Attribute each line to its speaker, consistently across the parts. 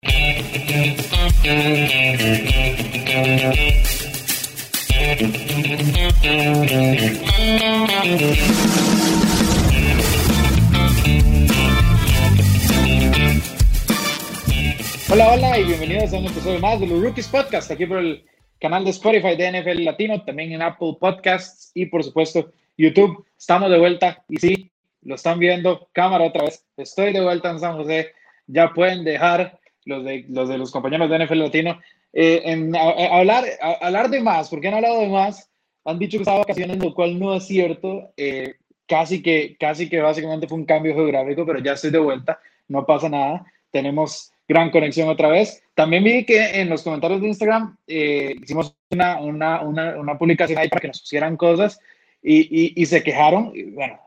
Speaker 1: Hola, hola y bienvenidos a un episodio más de los Rookies Podcast, aquí por el canal de Spotify de NFL Latino, también en Apple Podcasts y por supuesto YouTube. Estamos de vuelta y sí, lo están viendo, cámara otra vez. Estoy de vuelta en San José. Ya pueden dejar los de los, de los compañeros de NFL Latino eh, en hablar, hablar de más, porque han hablado de más. Han dicho que estaba vacaciones, lo cual no es cierto. Eh, casi que, casi que básicamente fue un cambio geográfico, pero ya estoy de vuelta, no pasa nada. Tenemos gran conexión otra vez. También vi que en los comentarios de Instagram eh, hicimos una, una, una, una, publicación ahí para que nos pusieran cosas y, y, se quejaron. bueno,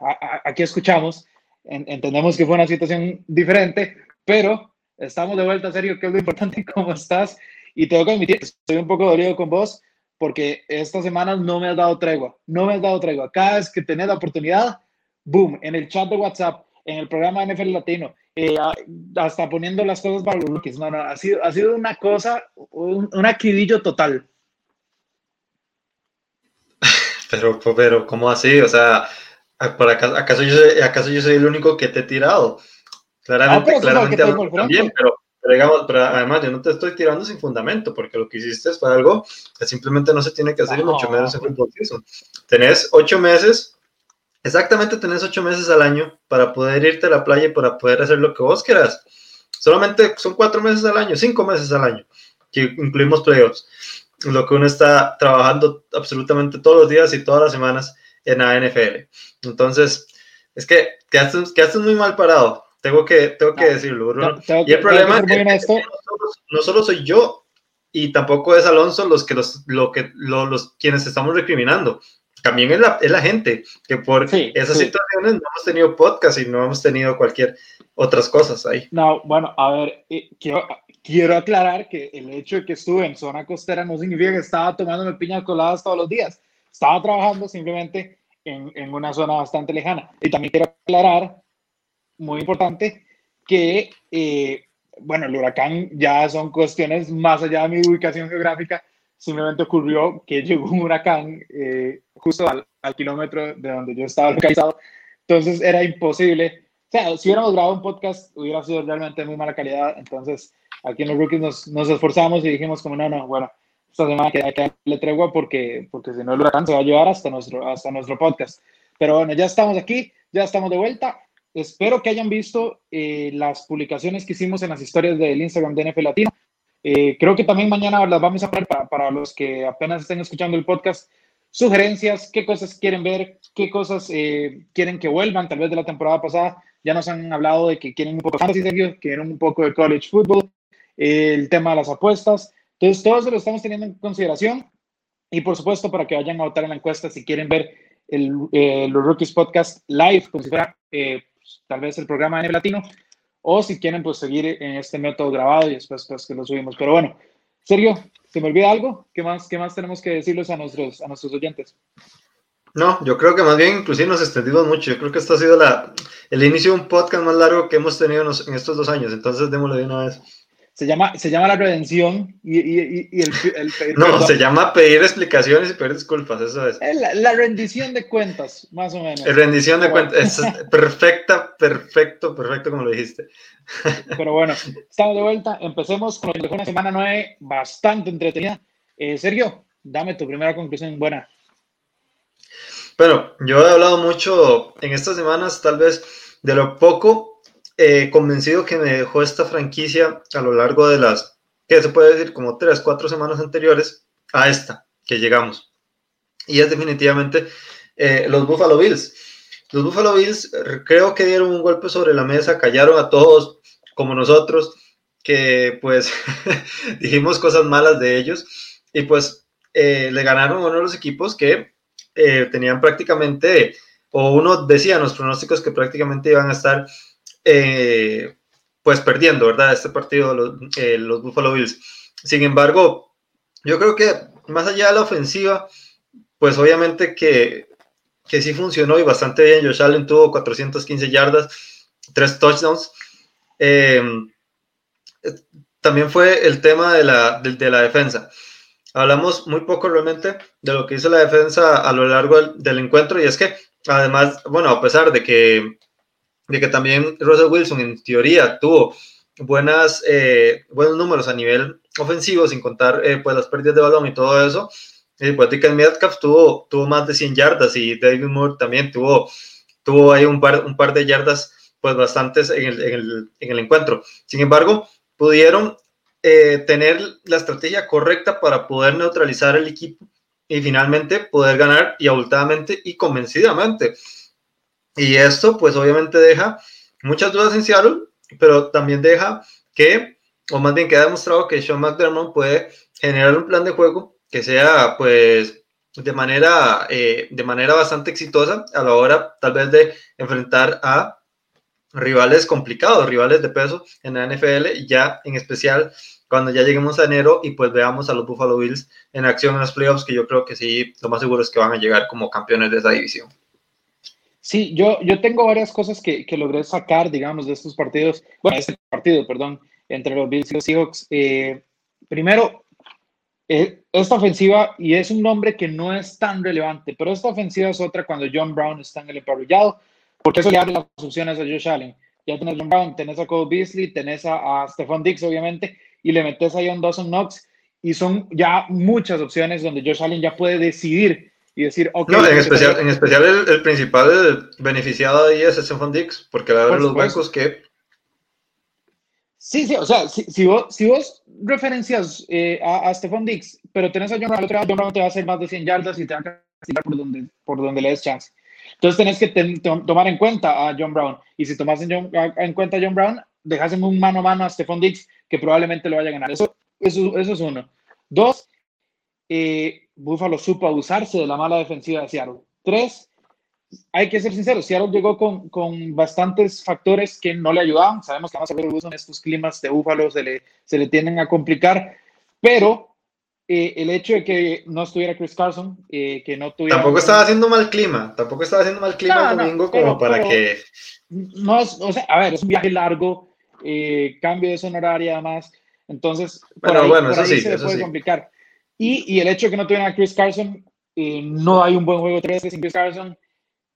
Speaker 1: aquí escuchamos, entendemos que fue una situación diferente, pero estamos de vuelta, serio, que es lo importante, ¿cómo estás? Y tengo que admitir estoy un poco dolido con vos porque estas semanas no me has dado tregua, no me has dado tregua. Cada vez que tenés la oportunidad, boom, en el chat de WhatsApp, en el programa NFL Latino, eh, hasta poniendo las cosas para los rookies. No, no, ha sido, ha sido una cosa, un, un total.
Speaker 2: Pero, pero, ¿cómo así? O sea, ¿acaso yo, soy, ¿acaso yo soy el único que te he tirado? Claramente, claramente también, pero, digamos, pero además yo no te estoy tirando sin fundamento, porque lo que hiciste fue algo que simplemente no se tiene que hacer y mucho menos en fútbol. Tenés ocho meses Exactamente tenés ocho meses al año para poder irte a la playa y para poder hacer lo que vos quieras. Solamente son cuatro meses al año, cinco meses al año, que incluimos playoffs. Lo que uno está trabajando absolutamente todos los días y todas las semanas en la NFL. Entonces, es que quedaste, muy mal parado. Tengo que, tengo que decirlo, Bruno. y el problema es que, no, solo, soy yo y tampoco es Alonso los que los, lo que, los quienes estamos recriminando también es la, es la gente, que por esas situaciones no hemos tenido podcast y no hemos tenido cualquier otras cosas ahí.
Speaker 1: No, bueno, a ver, eh, quiero, quiero aclarar que el hecho de que estuve en zona costera no significa que estaba tomándome piñas coladas todos los días. Estaba trabajando simplemente en, en una zona bastante lejana. Y también quiero aclarar, muy importante, que, eh, bueno, el huracán ya son cuestiones más allá de mi ubicación geográfica simplemente ocurrió que llegó un huracán eh, justo al, kilómetro de donde yo estaba localizado. Entonces era imposible. O sea, si hubiéramos grabado un podcast, hubiera sido realmente muy mala calidad. Entonces, aquí en los rookies nos, nos esforzamos y dijimos como, no, no, bueno, esta semana que hay que darle tregua porque, porque si no el huracán se va a llevar hasta nuestro, hasta nuestro podcast. Pero bueno, ya estamos aquí, ya estamos de vuelta. Espero que hayan visto eh, las publicaciones que hicimos en las historias del Instagram de NFL Latino. Eh, creo que también mañana las vamos a poner para, los que apenas estén escuchando el podcast. Sugerencias, qué cosas quieren ver, qué cosas eh, quieren que vuelvan, tal vez de la temporada pasada. Ya nos han hablado de que quieren un poco de fantasy, quieren un poco de college football, eh, el tema de las apuestas. Entonces, todo eso lo estamos teniendo en consideración. Y por supuesto, para que vayan a votar en la encuesta si quieren ver el, los Rookies Podcast live, como si fuera pues, tal vez el programa en latino, o si quieren pues seguir en este método grabado y después pues que lo subimos. Pero bueno, Sergio, ¿se me olvida algo? ¿Qué más, qué más tenemos que decirles a nuestros, a nuestros oyentes?
Speaker 2: No, yo creo que más bien inclusive nos extendimos mucho. Yo creo que esto ha sido la, el inicio de un podcast más largo que hemos tenido en estos dos años. Entonces démosle de una vez.
Speaker 1: Se llama, se llama la redención y, y, y el,
Speaker 2: No, se llama pedir explicaciones y pedir disculpas, eso es.
Speaker 1: La, rendición de cuentas, más o menos.
Speaker 2: rendición de cuentas, es perfecta, perfecto, perfecto como lo dijiste.
Speaker 1: Pero bueno, estamos de vuelta. Empecemos con una semana nueve bastante entretenida. Eh, Sergio, dame tu primera conclusión buena.
Speaker 2: Bueno, yo he hablado mucho en estas semanas, tal vez, de lo poco eh, convencido que me dejó esta franquicia a lo largo de las, que se puede decir, como tres, cuatro semanas anteriores a esta que llegamos. Y es definitivamente eh, los Buffalo Bills. Los Buffalo Bills eh, creo que dieron un golpe sobre la mesa, callaron a todos como nosotros, que pues dijimos cosas malas de ellos y pues le ganaron uno de los equipos que tenían prácticamente, o uno decía los pronósticos que prácticamente iban a estar eh, pues perdiendo, ¿verdad? Este partido los, eh, los Buffalo Bills. Sin embargo, yo creo que más allá de la ofensiva, pues obviamente que, que sí funcionó y bastante bien. Josh Allen tuvo 415 yardas, tres touchdowns. Em, también fue el tema de la, de, la defensa. Hablamos muy poco realmente de lo que hizo la defensa a lo largo del, encuentro y es que además, bueno, a pesar de que, de que también Russell Wilson en teoría tuvo buenas, eh, buenos números a nivel ofensivo, sin contar eh, pues las pérdidas de balón y todo eso, eh, pues DK Metcalf tuvo, tuvo más de 100 yardas y David Moore también tuvo, tuvo ahí un par, un par de yardas pues bastantes en el, en el, en el encuentro. Sin embargo, pudieron eh, tener la estrategia correcta para poder neutralizar el equipo y finalmente poder ganar y abultadamente y convencidamente. Y esto pues obviamente deja muchas dudas en Seattle, pero también deja que, o más bien que ha demostrado que Sean McDermott puede generar un plan de juego que sea pues de manera, eh, de manera bastante exitosa a la hora tal vez de enfrentar a rivales complicados, rivales de peso en la NFL, ya en especial cuando ya lleguemos a enero y pues veamos a los Buffalo Bills en acción en los playoffs, que yo creo que sí, lo más seguro es que van a llegar como campeones de esa división.
Speaker 1: Sí, yo, yo tengo varias cosas que, que logré sacar, digamos, de estos partidos, bueno, este partido, perdón, entre los Bills y los Seahawks. Eh, primero, eh, esta ofensiva, y es un nombre que no es tan relevante, pero esta ofensiva es otra cuando John Brown está en el emparrillado porque eso le abre las opciones a Josh Allen. Ya tenés John Brown, tenés a Cole Beasley, tenés a, a Stephon Dix, obviamente, y le metes a John Dawson Knox, y son ya muchas opciones donde Josh Allen ya puede decidir y decir, ok.
Speaker 2: No, en especial, en especial el, principal beneficiado ahí es Stephon Dix, porque le abre los huecos que.
Speaker 1: Sí, sí, o sea, si, vos, si vos referencias eh, a, a Stephon Dix, pero tenés a John Brown, John Brown te va a hacer más de 100 yardas y te va a castigar por donde, por donde le des chance. Entonces tenés que tomar en cuenta a John Brown. Y si tomas en, cuenta a John Brown, dejas en un mano a mano a Stephon Dix, que probablemente lo vaya a ganar. Eso, eso, eso es uno. Dos, eh, Buffalo supo abusarse de la mala defensiva de Seattle. Tres, hay que ser sinceros, Seattle llegó con, con, bastantes factores que no le ayudaban. Sabemos que a ver en estos climas de Buffalo se le, se le tienden a complicar, pero eh, el hecho de que no estuviera Chris Carson, eh, que no tuviera...
Speaker 2: Tampoco estaba haciendo mal clima, tampoco estaba haciendo mal clima el domingo como para que...
Speaker 1: No es, o sea, a ver, es un viaje largo, eh, cambio de zona horaria además, entonces
Speaker 2: bueno, bueno, eso sí,
Speaker 1: se puede complicar. Y, y, el hecho de que no tuviera a Chris Carson, no hay un buen juego 3 sin Chris Carson,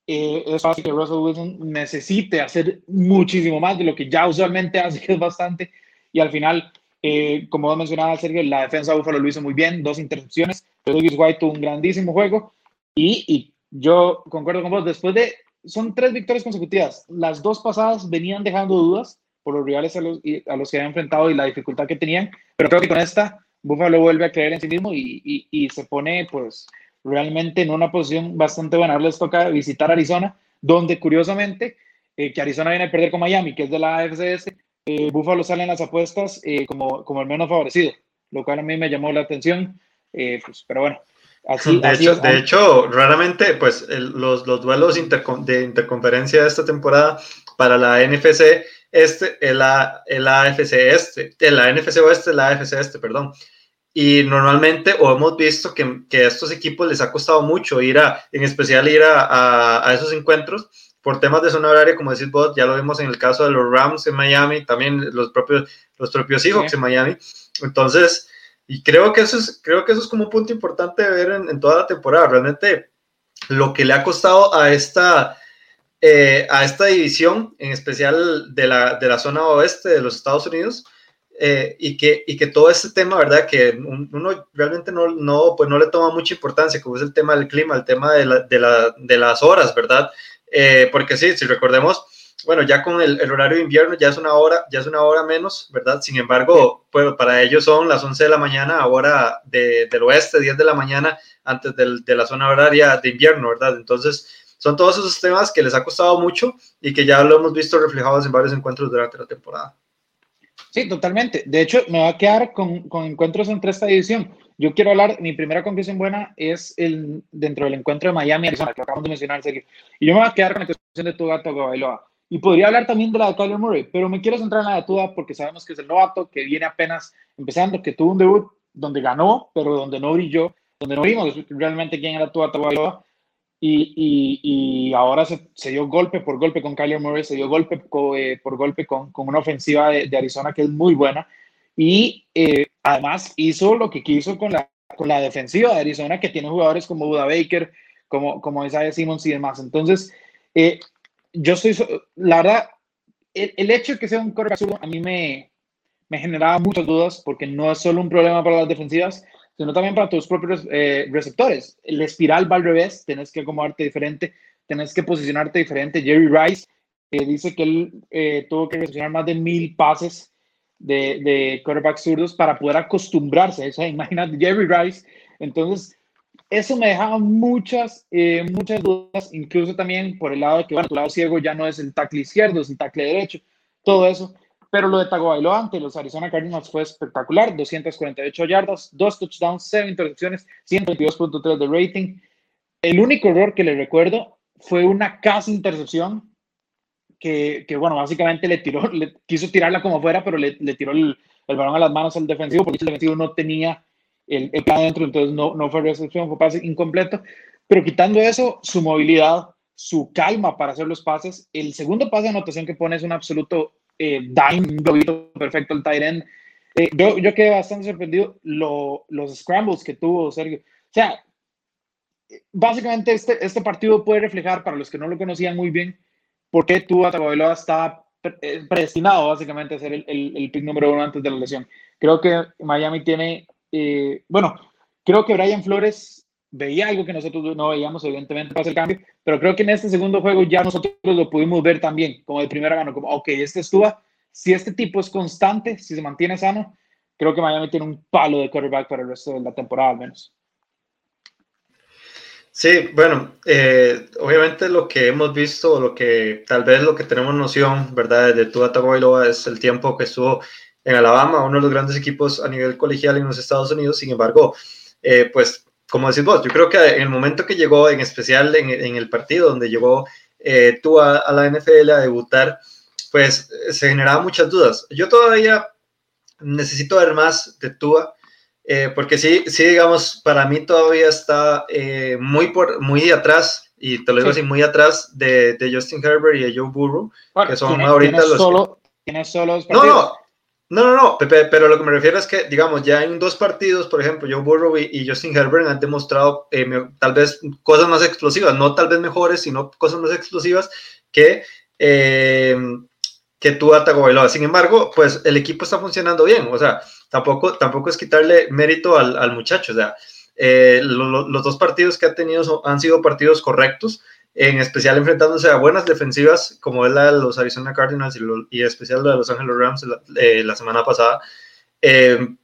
Speaker 1: es fácil que Russell Wilson necesite hacer muchísimo más de lo que ya usualmente hace, que es bastante, y al final eh, como mencionaba Sergio, la defensa de Buffalo lo hizo muy bien, dos intercepciones. Douglas White tuvo un grandísimo juego y, y, yo concuerdo con vos, después de, son tres victorias consecutivas, las dos pasadas venían dejando dudas por los rivales a los, a los que habían enfrentado y la dificultad que tenían, pero creo que con esta Buffalo vuelve a creer en sí mismo y, y, y se pone pues realmente en una posición bastante buena. Ahora les toca visitar Arizona, donde curiosamente, eh, que Arizona viene a perder con Miami, que es de la AFCS, eh, Buffalo sale en las apuestas eh, como, como el menos favorecido, lo cual a mí me llamó la atención, eh, pues, pero bueno.
Speaker 2: Así, de, hecho, de hecho, raramente, pues los, los duelos de interconferencia de esta temporada para la NFC este, el, el AFC este, la NFC oeste, la AFC este, perdón. Y normalmente, o hemos visto que, que a estos equipos les ha costado mucho ir a, en especial ir a, a, a esos encuentros, por temas de zona horaria, como decís vos, ya lo vimos en el caso de los Rams en Miami, también los propios, los propios Seahawks en Miami. Entonces, y creo que eso es, creo que eso es como un punto importante de ver en, toda la temporada. Realmente, lo que le ha costado a esta, eh, a esta división, en especial de la, de la zona oeste de los Estados Unidos, eh, y, que, y que todo este tema, ¿verdad? Que uno realmente no, no, pues no le toma mucha importancia, como es el tema del clima, el tema de, la, de, la, de las horas, ¿verdad? Eh, porque sí, si recordemos, bueno, ya con el, horario de invierno ya es una hora, ya es una hora menos, ¿verdad? Sin embargo, pues para ellos son las 11 de la mañana, ahora de, del oeste, 10 de la mañana, antes del, de la zona horaria de invierno, ¿verdad? Entonces, son todos esos temas que les ha costado mucho y que ya lo hemos visto reflejados en varios encuentros durante la temporada.
Speaker 1: Sí, totalmente. De hecho, me va a quedar con, con encuentros entre esta división. Yo quiero hablar, mi primera conclusión buena es el, dentro del encuentro de Miami, Arizona, que acabamos de mencionar, Sergio. Y yo me voy a quedar con la cuestión de Tua Tagovailoa. Y podría hablar también de la de Kyler Murray, pero me quiero centrar en la de Tua porque sabemos que es el novato, que viene apenas empezando, que tuvo un debut donde ganó, pero donde no brilló, donde no vimos realmente quién era Tua Tagovailoa. Y, y, y, ahora se, se, dio golpe por golpe con Kyler Murray, se dio golpe eh, por golpe con, con una ofensiva de, de Arizona que es muy buena Y eh, además hizo lo que quiso con la, con la defensiva de Arizona, que tiene jugadores como Buda Baker, como, como Isaiah Simmons y demás. Entonces, eh, yo estoy, la verdad, el, hecho de que sea un quarterback a mí me, me generaba muchas dudas porque no es solo un problema para las defensivas, sino también para tus propios eh, receptores. El espiral va al revés, tenés que acomodarte diferente, tenés que posicionarte diferente. Jerry Rice eh, dice que él eh, tuvo que recepcionar más de mil pases de, de quarterbacks zurdos para poder acostumbrarse. O sea, imagínate, Jerry Rice. Entonces, eso me dejaba muchas, muchas dudas, incluso también por el lado de que, bueno, tu lado ciego ya no es el tackle izquierdo, es el tackle derecho, todo eso. Pero lo de Tagovailoa ante los Arizona Cardinals fue espectacular, 248 yardas, dos touchdowns, 7 intercepciones, 122.3 de rating. El único error que le recuerdo fue una casi intercepción que, que bueno, básicamente le tiró, le, quiso tirarla como fuera, pero le, le tiró el, el, balón a las manos al defensivo porque el defensivo no tenía el, el plan dentro, entonces no, no fue recepción, fue pase incompleto. Pero quitando eso, su movilidad, su calma para hacer los pases, el segundo pase de anotación que pone es un absoluto eh, dime, un globito perfecto el tight end. Eh, yo, yo quedé bastante sorprendido lo, los scrambles que tuvo Sergio. O sea, básicamente este, este partido puede reflejar, para los que no lo conocían muy bien, por qué tú Tagovailoa estaba eh, predestinado básicamente a ser el, el, el, pick número uno antes de la lesión. Creo que Miami tiene, eh, bueno, creo que Brian Flores veía algo que nosotros no veíamos, evidentemente, para el cambio, pero creo que en este segundo juego ya nosotros lo pudimos ver también, como de primera mano, como, ok, este estuvo, si este tipo es constante, si se mantiene sano, creo que Miami tiene un palo de quarterback para el resto de la temporada al menos.
Speaker 2: Sí, bueno, eh, obviamente lo que hemos visto, lo que tal vez lo que tenemos noción, ¿verdad? De Tua Tagovailoa es el tiempo que estuvo en Alabama, uno de los grandes equipos a nivel colegial en los Estados Unidos. Sin embargo, eh, pues como decís vos, yo creo que en el momento que llegó, en especial en, en el partido donde llegó eh, tú a, a, la NFL a debutar, pues se generaban muchas dudas. Yo todavía necesito ver más de Tua, eh, porque sí, sí, digamos, para mí todavía está eh, muy, por, muy atrás, y te lo digo sí. así, muy atrás de, de, Justin Herbert y de Joe Burrow, bueno, que son ahorita los...
Speaker 1: Solo, que... Tiene solo
Speaker 2: no, no, no, no, no, pero lo que me refiero es que, digamos, ya en dos partidos, por ejemplo, Joe Burrow y, Justin Herbert han demostrado eh, tal vez cosas más explosivas, no tal vez mejores, sino cosas más explosivas que, eh, que tú Tagovailoa. Sin embargo, pues el equipo está funcionando bien, o sea, tampoco, tampoco es quitarle mérito al, al muchacho, o sea, eh, lo, los dos partidos que ha tenido han sido partidos correctos, en especial enfrentándose a buenas defensivas como es la de los Arizona Cardinals y, lo, y especial la de los Angeles Rams la, eh, la semana pasada. Eh,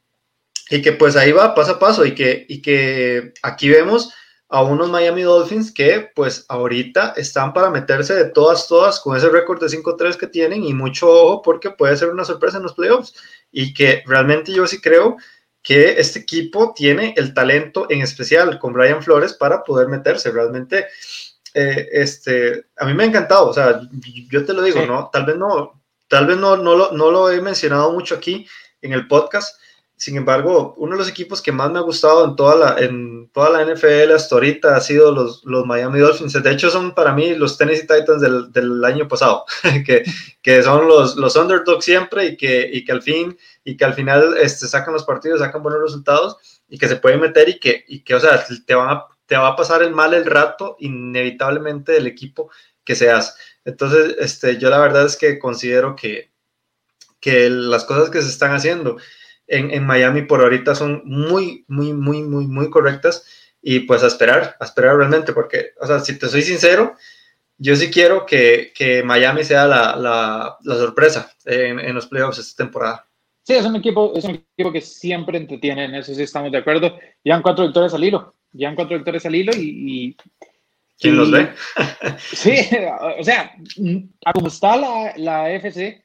Speaker 2: y que pues ahí va paso a paso y que, y que aquí vemos a unos Miami Dolphins que pues ahorita están para meterse de todas, todas con ese récord de 5-3 que tienen y mucho ojo porque puede ser una sorpresa en los playoffs y que realmente yo sí creo que este equipo tiene el talento en especial con Brian Flores para poder meterse realmente eh, este, a mí me ha encantado, o sea, yo te lo digo, sí. ¿no? Tal vez no, tal vez no, no, lo, no lo he mencionado mucho aquí en el podcast, sin embargo, uno de los equipos que más me ha gustado en toda la, en toda la NFL hasta ahorita ha sido los, los Miami Dolphins. De hecho, son para mí los Tennessee Titans del, del año pasado, que, que, son los, los underdogs siempre y que, y que al fin y que al final este, sacan los partidos, sacan buenos resultados y que se pueden meter y que, y que o sea, te van a te va a pasar el mal el rato inevitablemente del equipo que seas. Entonces, este, yo la verdad es que considero que, que las cosas que se están haciendo en, en, Miami por ahorita son muy, muy, muy, muy, muy correctas y pues a esperar, a esperar realmente, porque, o sea, si te soy sincero, yo sí quiero que, que Miami sea la, la, la sorpresa en, en, los playoffs esta temporada.
Speaker 1: Sí, es un equipo, es un equipo que siempre entretiene, en eso sí estamos de acuerdo. Llevan cuatro victorias al hilo llevan cuatro victorias al hilo y... y
Speaker 2: ¿Quién y, los ve?
Speaker 1: sí, o sea, como está la, la FC,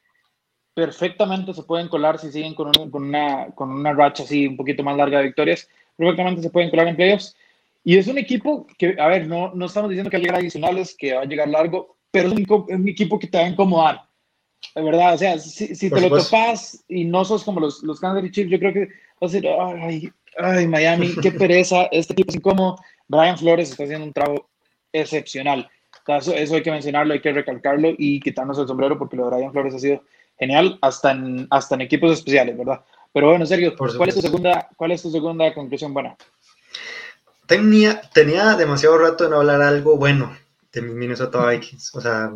Speaker 1: perfectamente se pueden colar si siguen con, un, con, una, con una racha así un poquito más larga de victorias, perfectamente se pueden colar en playoffs. Y es un equipo que, a ver, no, no estamos diciendo que va a llegar adicionales, que va a llegar largo, pero es un, es un equipo que te va a incomodar. De verdad, o sea, si, si te lo topas y no sos como los, los Kansas City Chiefs, yo creo que va a ser, ay, ay, Miami, qué pereza, este equipo es incómodo. Brian Flores está haciendo un trabajo excepcional. Eso, eso hay que mencionarlo, hay que recalcarlo y quitarnos el sombrero porque lo de Brian Flores ha sido genial, hasta en, hasta en equipos especiales, ¿verdad? Pero bueno, Sergio, ¿cuál es, tu segunda, ¿cuál es tu segunda conclusión buena?
Speaker 2: Tenía, tenía demasiado rato de no hablar algo bueno de mis Minnesota Vikings. O sea,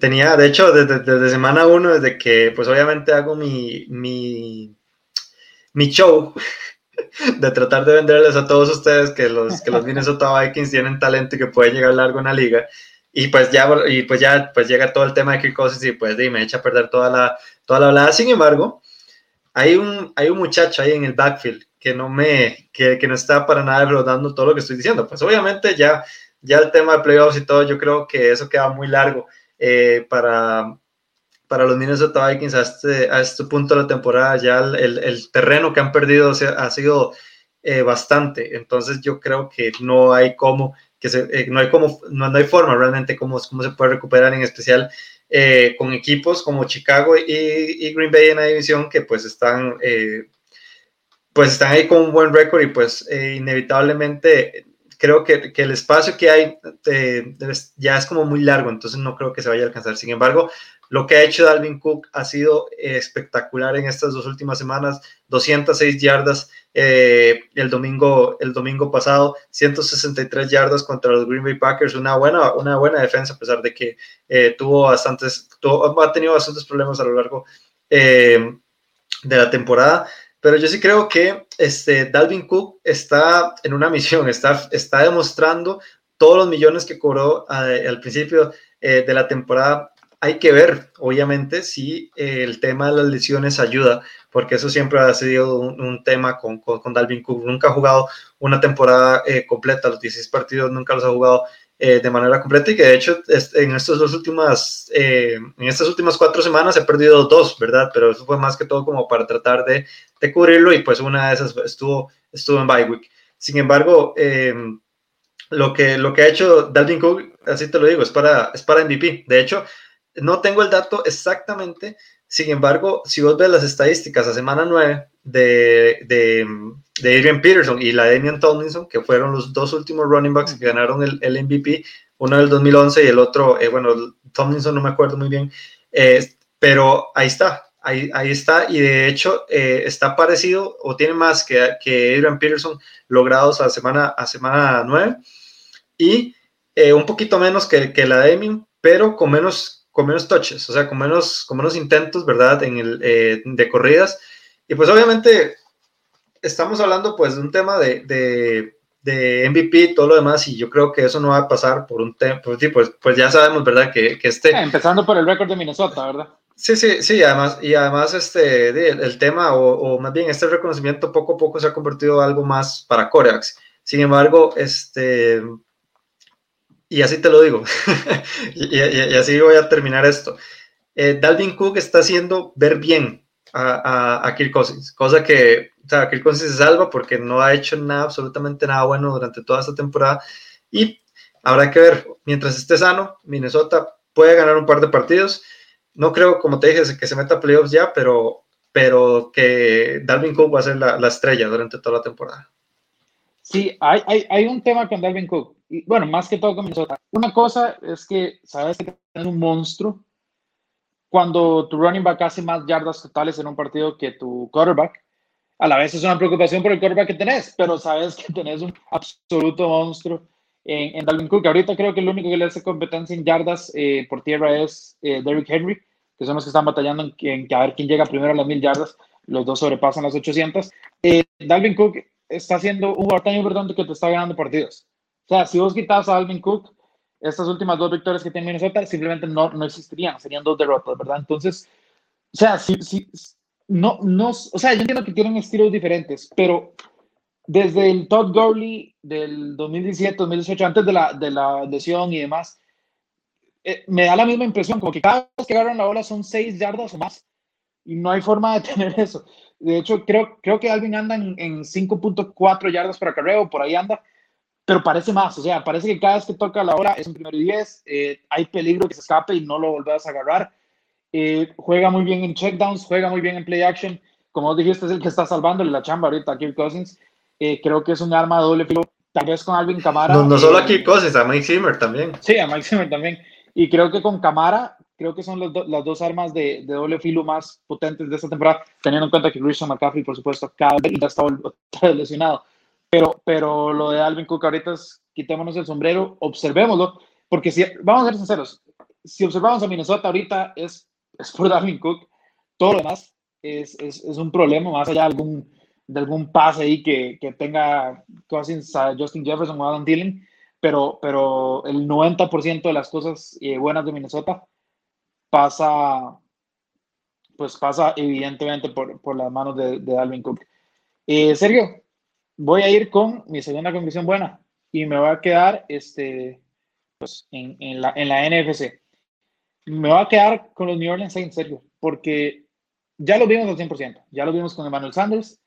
Speaker 2: tenía, de hecho, desde, desde semana uno, desde que, pues obviamente hago mi, mi, mi show de tratar de venderles a todos ustedes que los, que los Minnesota Vikings tienen talento y que pueden llegar largo en la liga. Y pues ya, y pues ya pues llega todo el tema de Kirk y pues me echa a perder toda la, toda la hablada. Sin embargo, hay un, hay un muchacho ahí en el backfield que no me, que, que no está para nada dando todo lo que estoy diciendo. Pues obviamente ya, ya el tema de playoffs y todo, yo creo que eso queda muy largo eh, para, para los Minnesota Vikings a este, a este punto de la temporada. Ya el, el, terreno que han perdido ha sido eh, bastante. Entonces yo creo que no hay cómo, que se, eh, no hay como, no, no, hay forma realmente cómo, cómo se puede recuperar en especial eh, con equipos como Chicago y, Green Bay en la división que pues están, eh, pues están ahí con un buen récord y pues eh, inevitablemente creo que, que, el espacio que hay ya es como muy largo, entonces no creo que se vaya a alcanzar. Sin embargo, lo que ha hecho Dalvin Cook ha sido espectacular en estas dos últimas semanas, 206 yardas, eh, el, domingo, el domingo pasado, 163 yardas contra los Green Bay Packers, una buena, una buena defensa a pesar de que eh, tuvo bastantes, ha tenido bastantes problemas a lo largo eh, de la temporada. Pero yo sí creo que este, Dalvin Cook está en una misión, está, está demostrando todos los millones que cobró al principio de la temporada hay que ver, obviamente, si el tema de las lesiones ayuda, porque eso siempre ha sido un, tema con, con, Dalvin Cook. Nunca ha jugado una temporada eh, completa, los 16 partidos nunca los ha jugado eh, de manera completa y que de hecho en, estos dos últimas, eh, en estas últimas cuatro semanas he perdido dos, ¿verdad? Pero eso fue más que todo como para tratar de, de cubrirlo y pues una de esas estuvo, estuvo en bye week. Sin embargo, lo, que, lo que ha hecho Dalvin Cook, así te lo digo, es para, es para MVP. De hecho, no tengo el dato exactamente, sin embargo, si vos ves las estadísticas a semana 9 de, de, de Adrian Peterson y la de Damian Tomlinson, que fueron los dos últimos running backs que ganaron el, el MVP, uno del 2011 y el otro, eh, bueno, Tomlinson no me acuerdo muy bien, eh, pero ahí está, ahí, ahí está, y de hecho eh, está parecido o tiene más que, que Adrian Peterson logrados a semana, a semana 9 y un poquito menos que, que la de Damian, pero con menos con menos touches, o sea, con menos, con menos intentos, ¿verdad? En el, eh, de corridas. Y pues obviamente estamos hablando pues de un tema de, de, de, MVP y todo lo demás, y yo creo que eso no va a pasar por un tema, pues, pues, pues, ya sabemos, ¿verdad? Que, que este...
Speaker 1: empezando por el récord de Minnesota, ¿verdad?
Speaker 2: Sí, sí, sí, además, y además este, el, el tema, o, o, más bien este reconocimiento poco a poco se ha convertido en algo más para Coreax. Sin embargo, este, y así te lo digo, y, así voy a terminar esto. Eh, Dalvin Cook está haciendo ver bien a, a, a Kirk Cousins, cosa que, o sea, Kirk Cousins se salva porque no ha hecho nada, absolutamente nada bueno durante toda esta temporada. Y habrá que ver, mientras esté sano, Minnesota puede ganar un par de partidos. No creo, como te dije, que se meta a playoffs ya, pero, pero que Dalvin Cook va a ser la, la estrella durante toda la temporada.
Speaker 1: Sí, hay, hay un tema con Dalvin Cook y bueno, más que todo con Minnesota. Una cosa es que sabes que tienes un monstruo cuando tu running back hace más yardas totales en un partido que tu quarterback. A la vez es una preocupación por el quarterback que tenés, pero sabes que tenés un absoluto monstruo en, Dalvin Cook. Ahorita creo que el único que le hace competencia en yardas eh, por tierra es eh, Derrick Henry, que son los que están batallando en, en, a ver quién llega primero a las mil yardas. Los dos sobrepasan las 800. Eh, Dalvin Cook está haciendo un overtime importante que te está ganando partidos. O sea, si vos quitas a Alvin Cook, estas últimas dos victorias que tiene Minnesota simplemente no, no existirían, serían dos derrotas, ¿verdad? Entonces, o sea, si, si, no, no, o sea, yo entiendo que tienen estilos diferentes, pero desde el Todd Gurley del 2017, 2018, antes de la, de la lesión y demás, eh, me da la misma impresión, como que cada vez que agarran la bola son seis yardas o más, y no hay forma de tener eso. De hecho, creo, creo que Alvin anda en, en 5.4 yardas por acarreo, por ahí anda, pero parece más, o sea, parece que cada vez que toca la hora es un primero y diez, eh, hay peligro que se escape y no lo volvás a agarrar. Eh, juega muy bien en checkdowns, juega muy bien en play action. Como dijiste, es el que está salvándole la chamba ahorita a Kirk Cousins. Eh, creo que es un arma de doble filo, tal vez con Alvin Camara.
Speaker 2: No, no solo a Kirk Cousins, a Mike Zimmer también.
Speaker 1: Sí, a Mike Zimmer también. Y creo que con Camara creo que son las dos armas de, de, doble filo más potentes de esta temporada, teniendo en cuenta que Christian McCaffrey, por supuesto, cada vez está lesionado. Pero, pero lo de Alvin Cook ahorita es quitémonos el sombrero, observémoslo, porque si, vamos a ser sinceros, si observamos a Minnesota ahorita es, es por Alvin Cook, todo lo demás es, es, es un problema, más allá de algún, de algún pase ahí que, que tenga Cousins Justin Jefferson o Adam Thielen, pero, pero el 90% de las cosas eh, buenas de Minnesota pasa, pues pasa evidentemente por, por las manos de, de Alvin Cook. Eh, Sergio, voy a ir con mi segunda conclusión buena y me voy a quedar este, pues, en, en, la, en la NFC. Me voy a quedar con los New Orleans Saints, Sergio, porque ya lo vimos al 100%. Ya lo vimos con Emmanuel Sanders,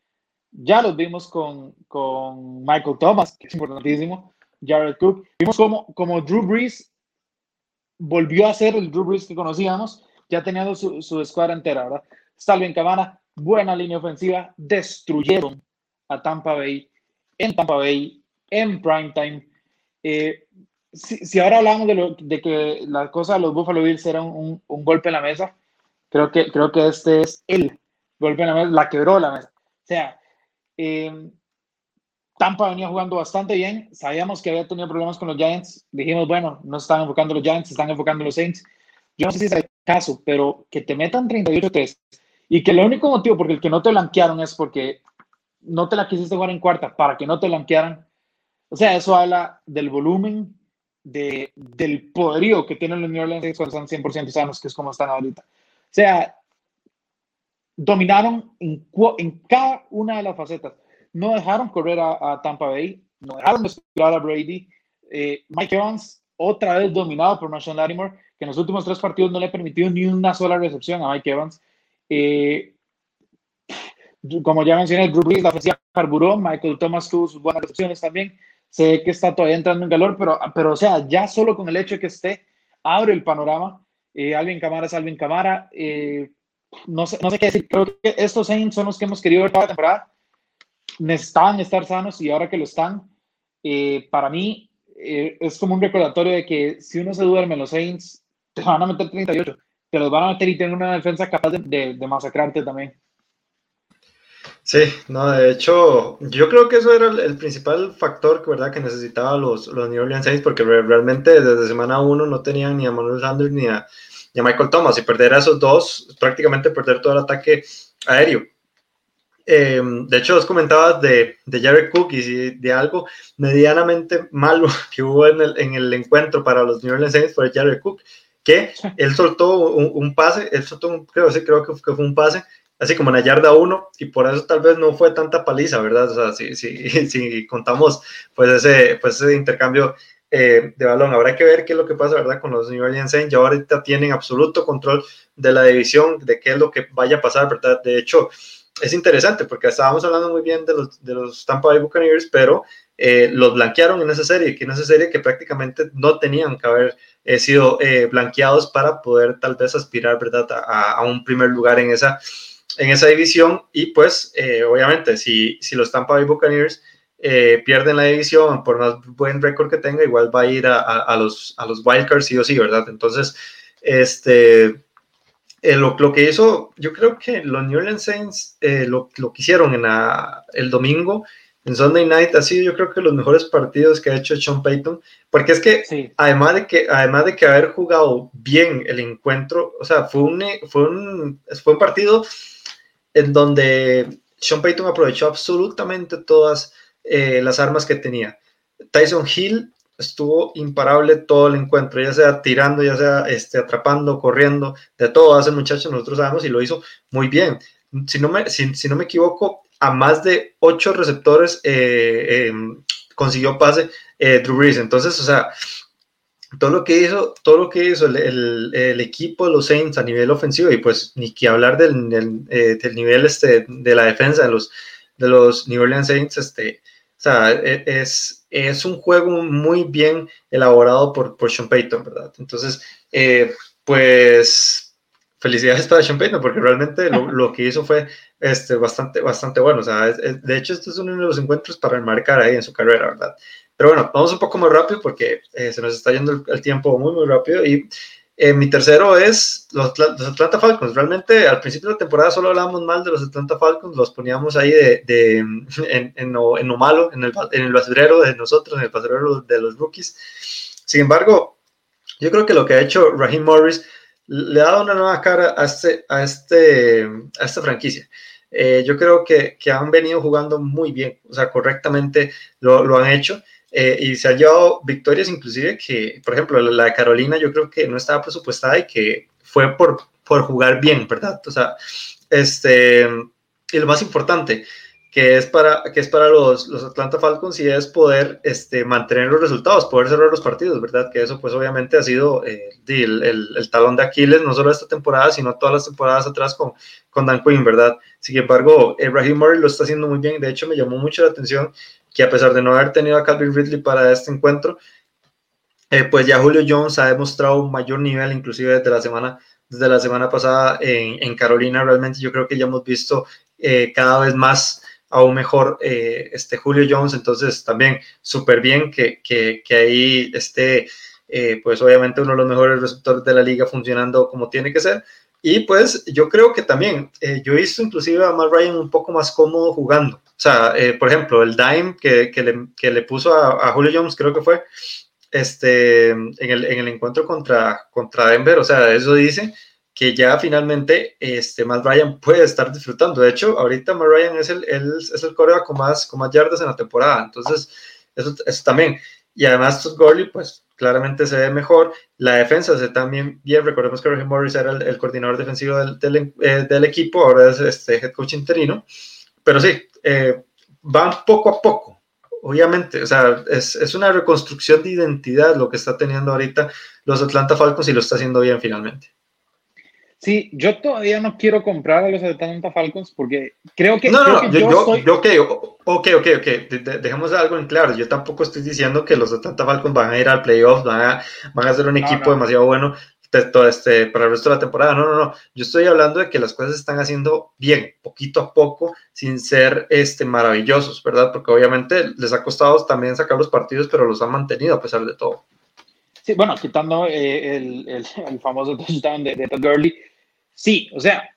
Speaker 1: ya lo vimos con, con Michael Thomas, que es importantísimo, Jared Cook. Vimos como, como Drew Brees volvió a ser el Drew Brees que conocíamos, ya teniendo su, su escuadra entera, ¿verdad? Salvin Cabana, buena línea ofensiva, destruyeron a Tampa Bay, en Tampa Bay, en primetime. Eh, si, si, ahora hablamos de, lo, de, que la cosa de los Buffalo Bills era un, un, golpe en la mesa, creo que, creo que este es el golpe en la mesa, la quebró la mesa. O sea, eh, Tampa venía jugando bastante bien. Sabíamos que había tenido problemas con los Giants. Dijimos, bueno, no se están enfocando los Giants, se están enfocando los Saints. Yo no sé si es el caso, pero que te metan 38-3 y que el único motivo por el que no te blanquearon es porque no te la quisiste jugar en cuarta para que no te blanquearan. O sea, eso habla del volumen, de, del poderío que tienen los New Orleans cuando están 100% sanos, que es como están ahorita. O sea, dominaron en, en cada una de las facetas no dejaron correr a, Tampa Bay, no dejaron explorar a Brady. Eh, Mike Evans, otra vez dominado por Marshall Lattimore, que en los últimos tres partidos no le ha permitido ni una sola recepción a Mike Evans. Eh, como ya mencioné, Drew Brees, la ofensiva carburó, Michael Thomas tuvo sus buenas recepciones también. Sé que está todavía entrando en calor, pero, pero o sea, ya solo con el hecho de que esté, abre el panorama. Eh, Alvin Camara es Alvin Camara. Eh, no, sé, no sé qué decir. Creo que estos Saints son los que hemos querido ver toda la temporada necesitaban estar sanos y ahora que lo están, eh, para mí eh, es como un recordatorio de que si uno se duerme los Saints, te van a meter 38, te los van a meter y tienen una defensa capaz de, de, masacrarte también.
Speaker 2: Sí, no, de hecho, yo creo que eso era el, principal factor que, ¿verdad? que necesitaba los, los New Orleans Saints, porque realmente desde semana uno no tenían ni a Manuel Sanders ni a, ni a Michael Thomas, y perder a esos dos, prácticamente perder todo el ataque aéreo. Eh, de hecho, os comentabas de, de Jared Cook y de algo medianamente malo que hubo en el, en el encuentro para los New Orleans Saints fue Jared Cook, que él soltó un, pase, él soltó un, creo, sí, creo que, fue un pase, así como en la yarda 1, y por eso tal vez no fue tanta paliza, ¿verdad? O sea, si, si, si contamos pues ese, pues ese intercambio eh, de balón. Habrá que ver qué es lo que pasa, ¿verdad? Con los New Orleans Saints. Ya ahorita tienen absoluto control de la división, de qué es lo que vaya a pasar, ¿verdad? De hecho, es interesante porque estábamos hablando muy bien de los, de los Tampa Bay Buccaneers, pero eh, los blanquearon en esa serie, que en esa serie que prácticamente no tenían que haber eh, sido eh, blanqueados para poder tal vez aspirar ¿verdad? A, a, un primer lugar en esa, en esa división. Y pues, obviamente, si, si los Tampa Bay Buccaneers pierden la división, por más buen récord que tenga, igual va a ir a, a, a los, a los wildcards sí o sí, ¿verdad? Entonces, este eh, lo, lo, que hizo, yo creo que los New Orleans Saints eh, lo, lo, que hicieron en el domingo, en Sunday Night, ha sido yo creo que los mejores partidos que ha hecho Sean Payton, porque es que, además, de que además de que haber jugado bien el encuentro, o sea, fue un, fue un, fue un partido en donde Sean Payton aprovechó absolutamente todas eh, las armas que tenía. Tyson Hill estuvo imparable todo el encuentro, ya sea tirando, ya sea este, atrapando, corriendo, de todo hace muchacho, nosotros sabemos y lo hizo muy bien. Si no me, si, no me equivoco, a más de ocho receptores eh, em, consiguió pase eh, Drew Brees. Entonces, o sea, todo lo que hizo, todo lo que hizo el, el, equipo de los Saints a nivel ofensivo, y pues ni que hablar del, del, eh, del nivel este, de la defensa de los, de los New Orleans Saints, este, o sea, e, es, es un juego muy bien elaborado por, por Sean Payton, ¿verdad? Entonces, eh, pues felicidades para Sean Payton porque realmente lo, lo, que hizo fue este, bastante, bastante bueno. O sea, de hecho, este es uno de los encuentros para enmarcar ahí en su carrera, ¿verdad? Pero bueno, vamos un poco más rápido porque eh, se nos está yendo el, el, tiempo muy, muy rápido y Eh, mi tercero es los, Atlanta Falcons. Realmente al principio de la temporada solo hablábamos mal de los Atlanta Falcons, los poníamos ahí de, de en, en, lo, en, lo, malo, en el, en el basurero de nosotros, en el basurero de los rookies. Sin embargo, yo creo que lo que ha hecho Raheem Morris le ha dado una nueva cara a, este, a, este, a esta franquicia. Eh, yo creo que, que, han venido jugando muy bien, o sea, correctamente lo, lo han hecho. Eh, y se han llevado victorias inclusive que, por ejemplo, la de Carolina yo creo que no estaba presupuestada y que fue por, por jugar bien, ¿verdad? O sea, este, y lo más importante, que es para, que es para los, los Atlanta Falcons y es poder este, mantener los resultados, poder cerrar los partidos, ¿verdad? Que eso pues obviamente ha sido eh, el, el, talón de Aquiles, no solo esta temporada, sino todas las temporadas atrás con, con Dan Quinn, ¿verdad? Sin embargo, Ibrahim Murray lo está haciendo muy bien, de hecho me llamó mucho la atención que a pesar de no haber tenido a Calvin Ridley para este encuentro, eh, pues ya Julio Jones ha demostrado un mayor nivel, inclusive desde la semana, desde la semana pasada en, Carolina, realmente yo creo que ya hemos visto eh, cada vez más aún mejor eh, este Julio Jones, entonces también súper bien que, que, que, ahí esté, pues obviamente uno de los mejores receptores de la liga funcionando como tiene que ser. Y pues yo creo que también, yo he visto inclusive a Matt Ryan un poco más cómodo jugando. O sea, por ejemplo, el dime que, que, le, que le, puso a, a, Julio Jones, creo que fue, este, en, el, en el encuentro contra, contra Denver, o sea, eso dice que ya finalmente este, Matt Ryan puede estar disfrutando. De hecho, ahorita Matt Ryan es el, el es el coreback con más, con más yardas en la temporada. Entonces, eso, eso también. Y además, Todd Gurley, pues claramente se ve mejor. La defensa se también bien. Recordemos que Roger Morris era el, coordinador defensivo del, del, eh, del, equipo, ahora es este head coach interino. Pero sí, eh, van poco a poco obviamente, o sea, es, es, una reconstrucción de identidad lo que está teniendo ahorita los Atlanta Falcons y lo está haciendo bien finalmente.
Speaker 1: Sí, yo todavía no quiero comprar a los Atlanta Falcons porque creo que.
Speaker 2: No,
Speaker 1: creo
Speaker 2: no, que yo, yo, yo, ok, ok, ok, ok. dejemos algo en claro. Yo tampoco estoy diciendo que los Atlanta Falcons van a ir al playoff, van a, van a ser un equipo no. demasiado bueno este, para el resto de la temporada. No, no, no. Yo estoy hablando de que las cosas se están haciendo bien, poquito a poco, sin ser este, maravillosos, ¿verdad? Porque obviamente les ha costado también sacar los partidos, pero los han mantenido a pesar de todo.
Speaker 1: Sí, bueno, quitando eh, el, el, el, famoso touchdown de, de Todd Gurley. Sí, o sea,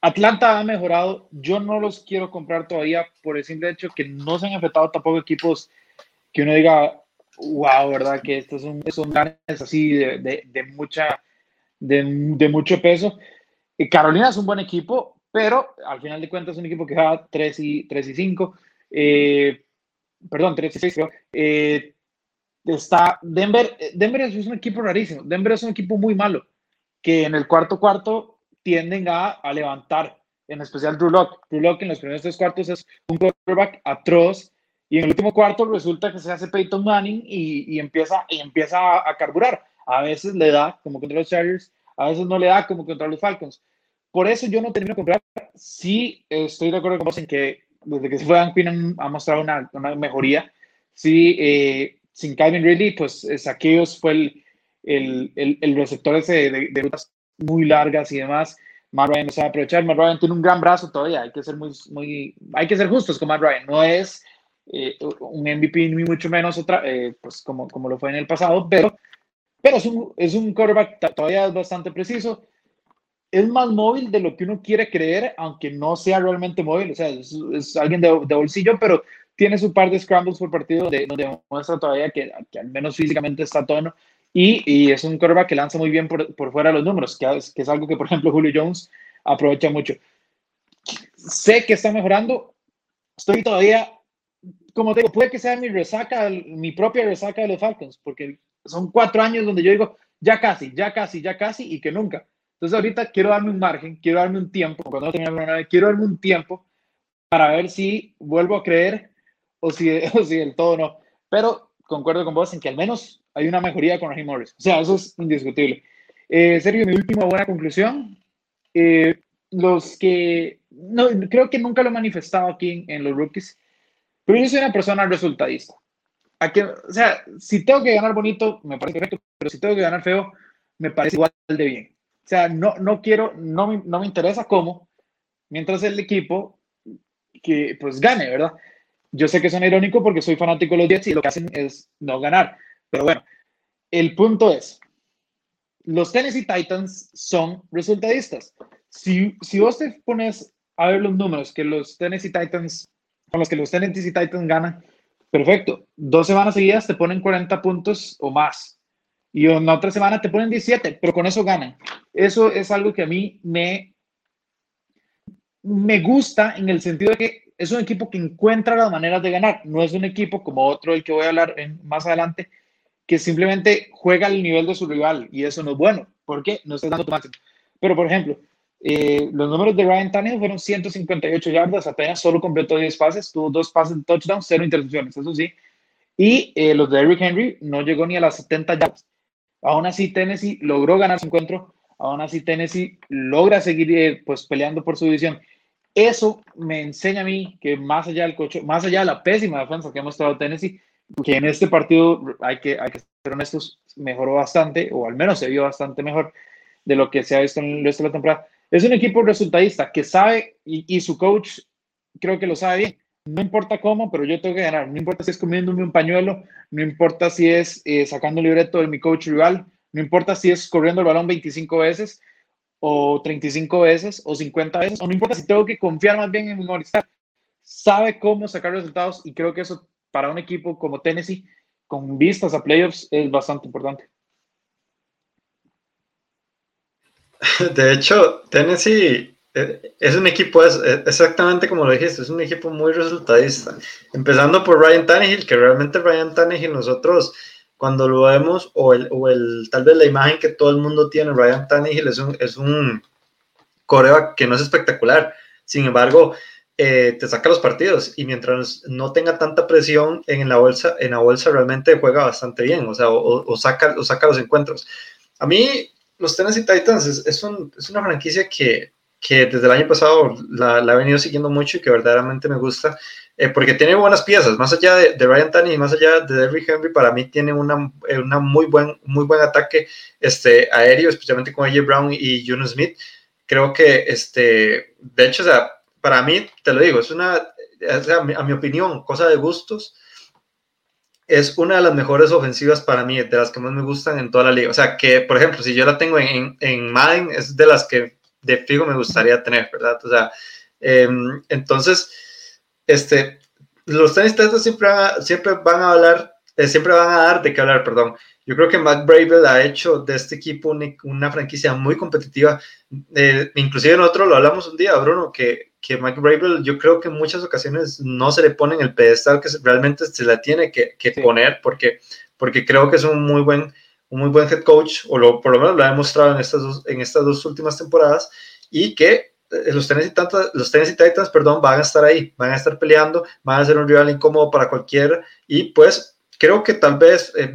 Speaker 1: Atlanta ha mejorado. Yo no los quiero comprar todavía por el simple hecho que no se han afectado tampoco equipos que uno diga, wow, ¿verdad? Que estos son, son así de, de, mucha, de, de, mucho peso. Y Carolina es un buen equipo, pero al final de cuentas es un equipo que va 3 y, 3 y 5. Eh, perdón, 3 y 6. Eh, está Denver. Denver es un equipo rarísimo. Denver es un equipo muy malo, que en el cuarto cuarto tienden a, a levantar, en especial Drew Locke. Drew Locke en los primeros tres cuartos es un quarterback atroz y en el último cuarto resulta que se hace Peyton Manning y, y empieza, y empieza a, a, carburar. A veces le da, como contra los Chargers, a veces no le da, como contra los Falcons. Por eso yo no termino de comprar. Sí, estoy de acuerdo con vos en que desde que se fue Dan Quinn ha mostrado una, una mejoría. Sí, eh, sin Calvin Ridley, pues Saqueos fue el, el, el, el, receptor ese de, de, rutas muy largas y demás. Matt Ryan no sabe aprovechar. Matt Ryan tiene un gran brazo todavía. Hay que ser muy, muy, hay que ser justos con Matt Ryan. No es eh, un MVP ni mucho menos otra, eh, pues como, como lo fue en el pasado, pero, pero es, un, es un quarterback todavía bastante preciso. Es más móvil de lo que uno quiere creer, aunque no sea realmente móvil. O sea, es, es alguien de, de, bolsillo, pero tiene su par de scrambles por partido donde, donde muestra todavía que, que, al menos físicamente está a tono. Y, es un quarterback que lanza muy bien por, por fuera los números, que es, algo que, por ejemplo, Julio Jones aprovecha mucho. Sé que está mejorando. Estoy todavía como te digo, puede que sea mi resaca, mi propia resaca de los Falcons, porque son cuatro años donde yo digo, ya casi, ya casi, ya casi, y que nunca. Entonces ahorita quiero darme un margen, quiero darme un tiempo, cuando no quiero darme un tiempo para ver si vuelvo a creer o si, o si del todo no. Pero concuerdo con vos en que al menos hay una mejoría con Raheem Morris. O sea, eso es indiscutible. Eh, Sergio, mi última buena conclusión. Eh, los que, no, creo que nunca lo he manifestado aquí en, en los rookies, pero yo soy una persona resultadista. A que, o sea, si tengo que ganar bonito, me parece perfecto, pero si tengo que ganar feo, me parece igual de bien. O sea, no, no quiero, no me, no me interesa cómo, mientras el equipo que pues gane, ¿verdad? Yo sé que son irónico porque soy fanático de los Jets y lo que hacen es no ganar. Pero bueno, el punto es, los Tennessee Titans son resultadistas. Si, si vos te pones a ver los números que los Tennessee Titans, con los que los Tennessee Titans ganan, perfecto. Dos semanas seguidas te ponen 40 puntos o más. Y en otra semana te ponen 17, pero con eso ganan. Eso es algo que a mí me, me gusta en el sentido de que es un equipo que encuentra las maneras de ganar. No es un equipo como otro, el que voy a hablar más adelante, que simplemente juega al nivel de su rival y eso no es bueno. ¿Por qué? No está dando tu. Pero, por ejemplo, eh, los números de Ryan Tannehill fueron 158 yardas, apenas solo completó 10 pases, tuvo dos pases de touchdown, cero intercepciones, eso sí. Y eh, los de Eric Henry no llegó ni a las 70 yardas. Aún así, Tennessee logró ganar su encuentro. Aún así, Tennessee logra seguir eh, pues, peleando por su división. Eso me enseña a mí que más allá del coche, más allá de la pésima defensa que ha mostrado Tennessee, que en este partido hay que, hay que ser honestos, mejoró bastante, o al menos se vio bastante mejor de lo que se ha visto en el resto de la temporada. Es un equipo resultadista que sabe, y, su coach creo que lo sabe bien, no importa cómo, pero yo tengo que ganar. No importa si es comiéndome un pañuelo, no importa si es eh, sacando un libreto de mi coach rival, no importa si es corriendo el balón 25 veces, o 35 veces o 50 veces, o no importa si tengo que confiar más bien en memorizar. Sabe cómo sacar resultados y creo que eso para un equipo como Tennessee, con vistas a playoffs, es bastante importante.
Speaker 2: De hecho, Tennessee eh, es un equipo, es, exactamente como lo dijiste, es un equipo muy resultadista. Empezando por Ryan Tannehill, que realmente Ryan Tannehill nosotros cuando lo vemos, o, el, o el, tal vez la imagen que todo el mundo tiene, Ryan Tannehill es un, es un que no es espectacular. Sin embargo, eh, te saca los partidos y mientras no tenga tanta presión en la bolsa, en la bolsa realmente juega bastante bien, o sea, o, saca, o saca los encuentros. A mí, los Tennessee Titans es, es, un, es una franquicia que, que, desde el año pasado la, la, he venido siguiendo mucho y que verdaderamente me gusta. Eh, porque tiene buenas piezas, más allá de, de Ryan Tanny y más allá de Derrick Henry, para mí tiene una, eh, una, muy, buen, muy buen ataque este, aéreo, especialmente con AJ Brown y Juno Smith. Creo que, este, de hecho, o sea, para mí, te lo digo, es una, a mi opinión, cosa de gustos, es una de las mejores ofensivas para mí, de las que más me gustan en toda la liga. O sea, que, por ejemplo, si yo la tengo en, en Madden, es de las que de fijo me gustaría tener, ¿verdad? O sea, em, entonces este, los tenistas siempre a, siempre van a hablar, eh, siempre van a dar de qué hablar, perdón. Yo creo que Matt Bravel ha hecho de este equipo una, franquicia muy competitiva. Eh, inclusive nosotros lo hablamos un día, Bruno, que, que Mike Bravel yo creo que en muchas ocasiones no se le pone en el pedestal que realmente se la tiene que, que poner porque, porque creo que es un muy buen, un muy buen head coach, o lo, por lo menos lo ha demostrado en estas dos, en estas dos últimas temporadas, y que eh, los Tennessee, Titans, los Tennessee Titans perdón, van a estar ahí, van a estar peleando, van a ser un rival incómodo para cualquiera y pues creo que tal vez eh,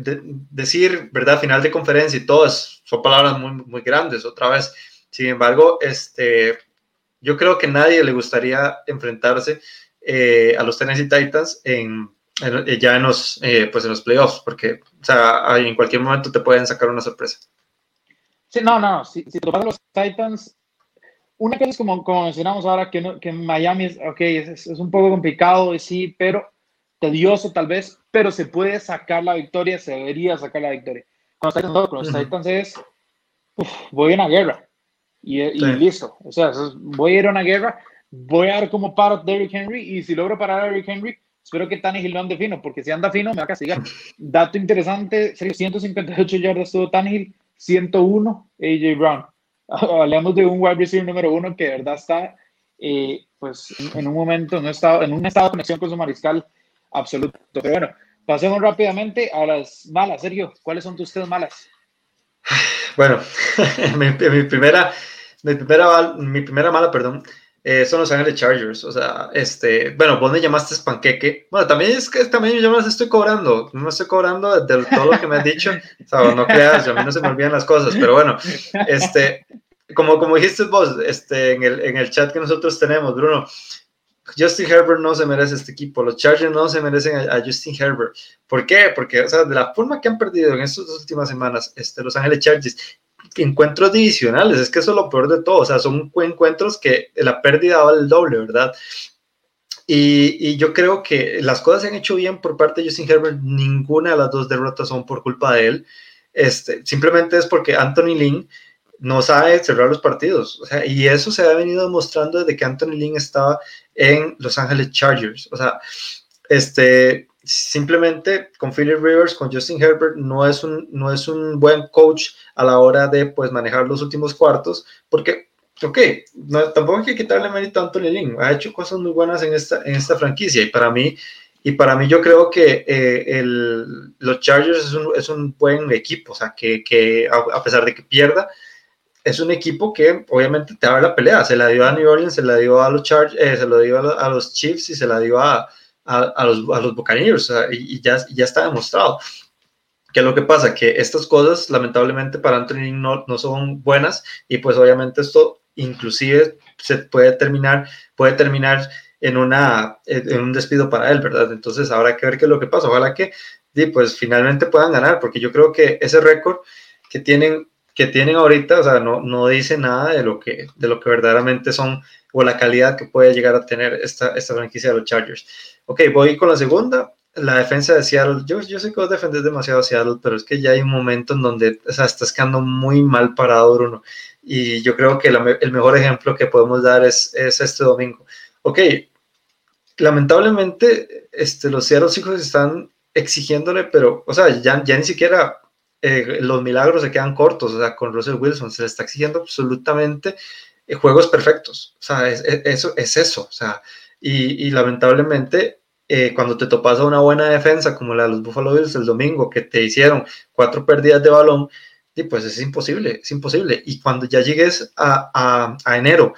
Speaker 2: decir, ¿verdad? Final de conferencia y todo son palabras muy, muy grandes otra vez. Sin embargo, este, yo creo que nadie le gustaría enfrentarse eh, a los Tennessee Titans en, ya en los, pues en los playoffs, porque o sea, en cualquier momento te pueden sacar una sorpresa.
Speaker 1: Sí, no, no, si, si te los Titans, una cosa es como, como mencionamos ahora, que, que Miami es, okay, es, es, un poco complicado, sí, pero tedioso tal vez, pero se puede sacar la victoria, se debería sacar la victoria. Cuando con los Titans es, voy a una guerra y, y listo. O sea, voy a ir a una guerra, voy a ver cómo paro Derrick Henry y si logro parar a Derrick Henry, espero que Tannehill no ande fino, porque si anda fino me va a castigar. Dato interesante, 158 yardas tuvo Tannehill, 101 AJ Brown. hablamos de un wide receiver número uno que de verdad está eh, pues en un momento, en un, estado, en un estado de conexión con su mariscal absoluto. Pero bueno, pasemos rápidamente a las malas. Sergio, ¿cuáles son tus tres malas?
Speaker 2: Bueno, mi, primera, mi, primera, mi primera mala, perdón, eh, son los Ángeles Chargers. O sea, este, bueno, vos me llamaste panqueque. Bueno, también es que también yo me las estoy cobrando. No estoy cobrando de, todo lo que me has dicho. O sea, no creas, a mí no se me olvidan las cosas, pero bueno, este, como, como dijiste vos, este, en, el, en el chat que nosotros tenemos, Bruno, Justin Herbert no se merece este equipo, los Chargers no se merecen a, Justin Herbert. ¿Por qué? Porque, o sea, de la forma que han perdido en estas dos últimas semanas, este, Los Ángeles Chargers, encuentros divisionales, es que eso es lo peor de todo, o sea, son encuentros que la pérdida vale el doble, ¿verdad? Y, y, yo creo que las cosas se han hecho bien por parte de Justin Herbert, ninguna de las dos derrotas son por culpa de él. este, simplemente es porque Anthony Lynn no sabe cerrar los partidos. O sea, y eso se ha venido demostrando desde que Anthony Lynn estaba en Los Ángeles Chargers. O sea, este, simplemente con Philip Rivers, con Justin Herbert, no es un, no es un buen coach a la hora de pues, manejar los últimos cuartos, porque, ok, tampoco hay que quitarle mérito a Anthony Lynn, ha hecho cosas muy buenas en esta, en esta franquicia y para mí, y para mí yo creo que eh, el, los Chargers es un, es un, buen equipo, o sea, que, que a, pesar de que pierda, es un equipo que obviamente te abre la pelea, se la dio a New Orleans, se la dio a los Chargers, eh, se lo dio a, los Chiefs y se la dio a, a, los, a los Buccaneers y, ya, ya está demostrado. ¿Qué es lo que pasa? Que estas cosas lamentablemente para Anthony no, no son buenas y pues obviamente esto inclusive se puede terminar, puede terminar en, una, en un despido para él, ¿verdad? Entonces habrá que ver qué es lo que pasa. Ojalá que pues finalmente puedan ganar, porque yo creo que ese récord que tienen, que tienen ahorita, o sea, no, no dice nada de lo, que, de lo que verdaderamente son o la calidad que puede llegar a tener esta, esta franquicia de los Chargers. Ok, voy con la segunda. La defensa de Seattle. Yo, yo sé que vos defendés demasiado a Seattle, pero es que ya hay un momento en donde o sea, estás quedando muy mal parado, Bruno. Y yo creo que el mejor ejemplo que podemos dar es, es este domingo. Ok, lamentablemente este, los Seattle Seahawks están exigiéndole, pero, o sea, ya, ya ni siquiera eh, los milagros se quedan cortos, o sea, con Russell Wilson se le está exigiendo absolutamente eh, juegos perfectos, o sea, es, eso, es eso, o sea, y, lamentablemente eh, cuando te topas a una buena defensa como la de los Buffalo Bills el domingo, que te hicieron cuatro pérdidas de balón, y pues es imposible, es imposible. Y cuando ya llegues a enero,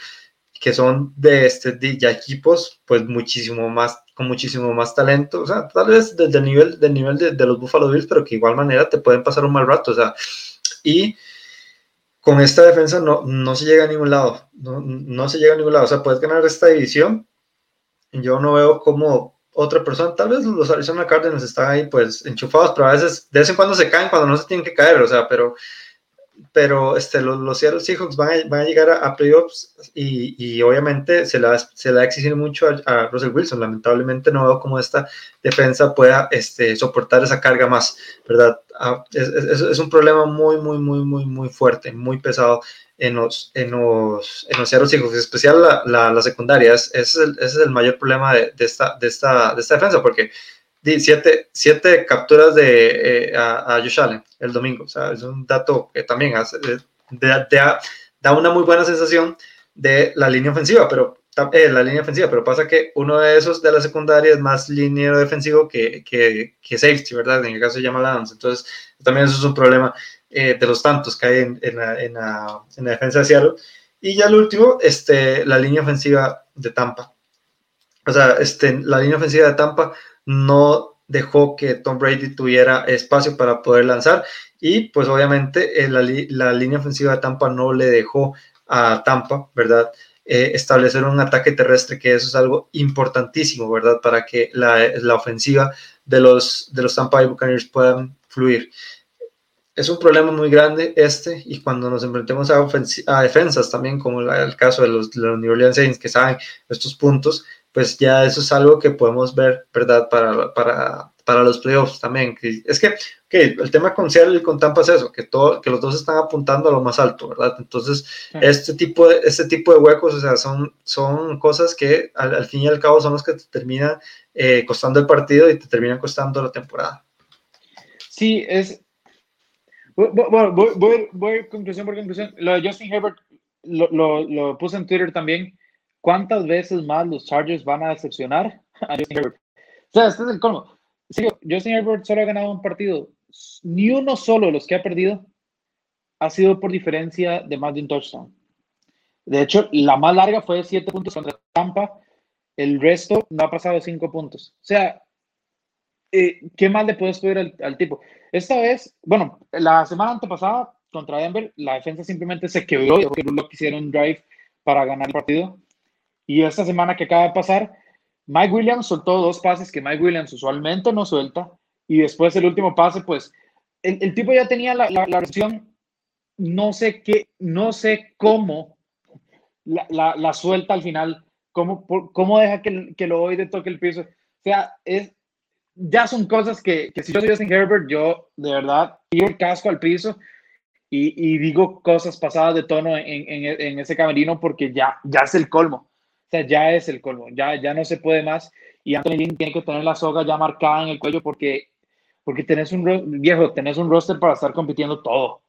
Speaker 2: que son de este de ya equipos pues muchísimo más con muchísimo más talento, o sea, tal vez desde el nivel del nivel de, de, los Buffalo Bills, pero que igual manera te pueden pasar un mal rato, o sea, y con esta defensa no, no se llega a ningún lado, no, no se llega a ningún lado, o sea, puedes ganar esta división, yo no veo cómo otra persona, tal vez los Arizona Cardinals están ahí pues enchufados, pero a veces de vez en cuando se caen cuando no se tienen que caer, o sea, pero, pero este, los, los Seattle Seahawks van a, van a llegar a, playoffs y, y, obviamente se le, va, se le va a exigir mucho a, a, Russell Wilson, lamentablemente no veo cómo esta defensa pueda este, soportar esa carga más, ¿verdad? Ah, es, es, es un problema muy, muy, muy, muy, muy fuerte, muy pesado en los, en los, en los hijos, en especial la, la, la secundaria. ese, es el, ese es el mayor problema de, de, esta, de, esta, de esta defensa, porque siete, siete capturas de, eh, a, a Josh Allen el domingo. O sea, es un dato que también hace, de, de, da una muy buena sensación de la línea ofensiva, pero eh, la línea ofensiva, pero pasa que uno de esos de la secundaria es más liniero defensivo que, que, que safety, ¿verdad? En el caso de Jamal Adams. Entonces, también eso es un problema eh, de los tantos que hay en, en, la, en, la, en, la, defensa de Seattle. Y ya el último, este, la línea ofensiva de Tampa. O sea, este, la línea ofensiva de Tampa no dejó que Tom Brady tuviera espacio para poder lanzar y pues obviamente eh, la, la, línea ofensiva de Tampa no le dejó a Tampa, ¿verdad? Eh, establecer un ataque terrestre, que eso es algo importantísimo, ¿verdad? Para que la, la ofensiva de los, de los Tampa Bay Buccaneers puedan fluir es un problema muy grande este y cuando nos enfrentemos a, defensas también, como el caso de los, de los, New Orleans Saints que saben estos puntos, pues ya eso es algo que podemos ver, ¿verdad? Para, para, para los playoffs también. Es que okay, el tema con Seattle y con Tampa es eso, que, todo, que los dos están apuntando a lo más alto, ¿verdad? Entonces, sí. este, tipo de, este tipo de huecos, o sea, son, son cosas que al, al fin y al cabo son los que te terminan eh, costando el partido y te terminan costando la temporada.
Speaker 1: Sí, es, bueno, voy, voy, voy, conclusión por conclusión. Lo de Justin Herbert lo, lo, lo, puse en Twitter también. ¿Cuántas veces más los Chargers van a decepcionar a Justin Herbert? O sea, este es el colmo. Sí, Justin Herbert solo ha ganado un partido. Ni uno solo de los que ha perdido ha sido por diferencia de más de un touchdown. De hecho, la más larga fue de 7 puntos contra Tampa. El resto no ha pasado de 5 puntos. O sea, eh, ¿qué más le puedes pedir al, tipo? Esta vez, bueno, la semana antepasada contra Denver, la defensa simplemente se quebró y lo quisieron drive para ganar el partido. Y esta semana que acaba de pasar, Mike Williams soltó dos pases que Mike Williams usualmente no suelta. Y después el último pase, pues el, el tipo ya tenía la, la, recepción, no sé qué, no sé cómo la, la, suelta al final, cómo, por, cómo deja que, que lo oíde toque el piso. O sea, es, ya son cosas que, que si yo soy Justin Herbert, yo de verdad el casco al piso y, digo cosas pasadas de tono en, ese camerino porque ya, ya es el colmo. Sea, ya es el colmo, ya, ya no se puede más. Y Anthony Lynn tiene que tener la soga ya marcada en el cuello porque, porque tenés un viejo, tenés un roster para estar compitiendo todo.